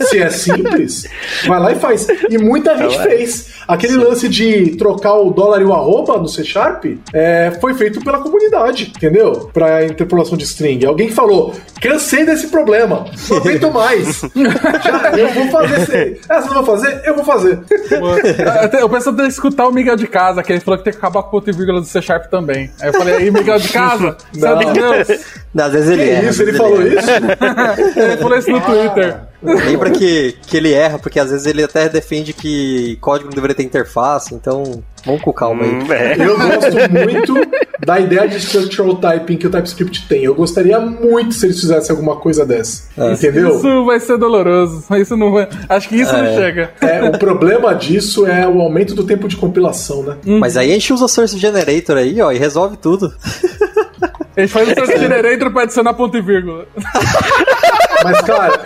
Se é simples, vai lá e faz. E muita gente é. fez. Aquele Sim. lance de trocar o dólar e o arroba no C Sharp é, foi feito pela comunidade, entendeu? Para interpolação de string. Alguém falou: cansei desse problema, aguento mais. Já, eu vou fazer você não vai fazer? Eu vou fazer. eu penso em escutar o Miguel de Casa, que ele falou que tem que acabar com o ponto e vírgula do C Sharp também. Aí eu falei: aí, Miguel de Casa, Deus? Às vezes ele é. Isso, ele falou isso? ele falou isso no Twitter. Lembra que, que ele erra, porque às vezes ele até defende que código não deveria ter interface, então vamos com calma aí. Hum, é. Eu gosto muito da ideia de structural typing que o TypeScript tem. Eu gostaria muito se eles fizessem alguma coisa dessa. É. Entendeu? Isso vai ser doloroso. Isso não vai... Acho que isso é. não chega. É, o problema disso é o aumento do tempo de compilação, né? Hum. Mas aí a gente usa Source Generator aí, ó, e resolve tudo. A gente faz o Generator pra adicionar ponto e vírgula. Mas, cara,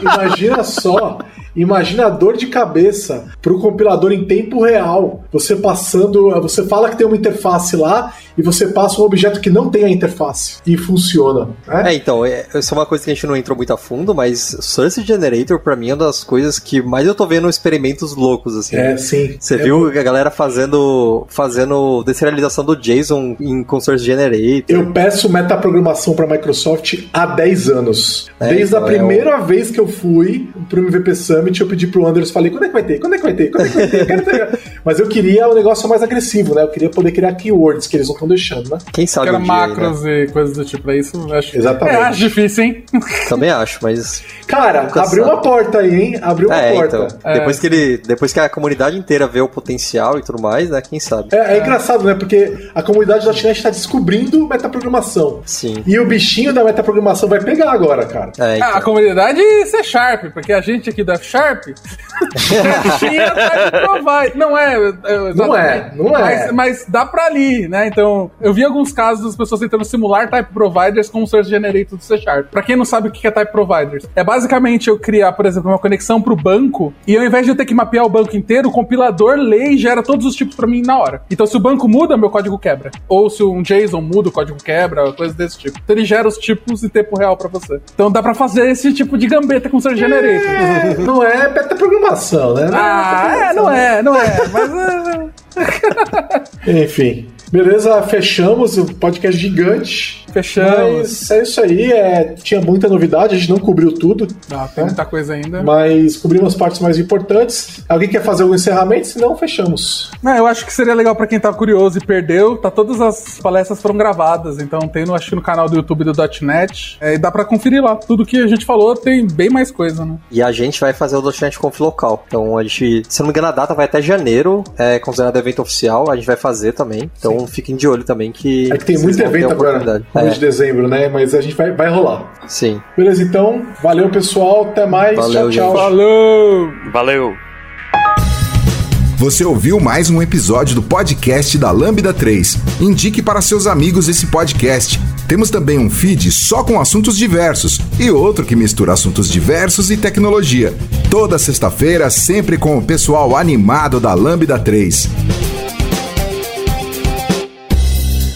imagina só Imagina a dor de cabeça para o compilador em tempo real. Você passando, você fala que tem uma interface lá e você passa um objeto que não tem a interface e funciona. Né? É, então, é, isso é uma coisa que a gente não entrou muito a fundo, mas Source Generator para mim é uma das coisas que mais eu tô vendo experimentos loucos assim. É, sim. Você é viu muito... a galera fazendo fazendo deserialização do JSON em com Source Generator. Eu peço metaprogramação para Microsoft há 10 anos. É, Desde então, a primeira é vez que eu fui pro MVP Summit Summit, eu pedi pro Anderson, falei, quando é que vai ter? Quando é que vai ter? Quando é que vai ter? ter? Mas eu queria um negócio mais agressivo, né? Eu queria poder criar keywords que eles não estão deixando, né? Quem sabe? Era um macros aí, né? e coisas do tipo, é isso? Acho, Exatamente. É, acho difícil, hein? Também acho, mas. Cara, abriu uma porta aí, hein? Abriu uma é, porta. Então, é. Depois que ele. Depois que a comunidade inteira vê o potencial e tudo mais, né? Quem sabe? É, é engraçado, né? Porque a comunidade da China está descobrindo metaprogramação. Sim. E o bichinho da metaprogramação vai pegar agora, cara. É, então. A comunidade C Sharp, porque a gente aqui da F Sharp tinha type provide. Não é, é não é, não é. Mas, mas, dá pra ali, né? Então, eu vi alguns casos das pessoas tentando simular type providers com o source generator do C Sharp. Pra quem não sabe o que é type providers, é basicamente eu criar, por exemplo, uma conexão pro banco e ao invés de eu ter que mapear o banco inteiro, o compilador lê e gera todos os tipos pra mim na hora. Então, se o banco muda, meu código quebra. Ou se um JSON muda, o código quebra, coisa desse tipo. Então, ele gera os tipos em tempo real pra você. Então, dá pra fazer esse tipo de gambeta com o source generator. É, não é metaprogramação, né? Não ah, é, não é, não é. Mas. É, Enfim. Beleza, fechamos o podcast gigante. Fechamos. Mas é isso aí, é, tinha muita novidade, a gente não cobriu tudo. Ah, tem né? muita coisa ainda. Mas cobrimos as partes mais importantes. Alguém quer fazer algum encerramento? Se não, fechamos. Não, eu acho que seria legal para quem tá curioso e perdeu. Tá, todas as palestras foram gravadas, então tem no, acho no canal do YouTube do .NET. É, e dá para conferir lá. Tudo que a gente falou tem bem mais coisa, né? E a gente vai fazer o .NET Conf local. Então a gente, se não me engano, a data vai até janeiro, é considerado evento oficial. A gente vai fazer também. Então Sim. fiquem de olho também que. É que tem muito evento agora. Depois é. de dezembro, né? Mas a gente vai, vai rolar. Sim. Beleza, então. Valeu, pessoal. Até mais. Valeu, tchau, tchau. Valeu! Valeu! Você ouviu mais um episódio do podcast da Lambda 3. Indique para seus amigos esse podcast. Temos também um feed só com assuntos diversos e outro que mistura assuntos diversos e tecnologia. Toda sexta-feira, sempre com o pessoal animado da Lambda 3.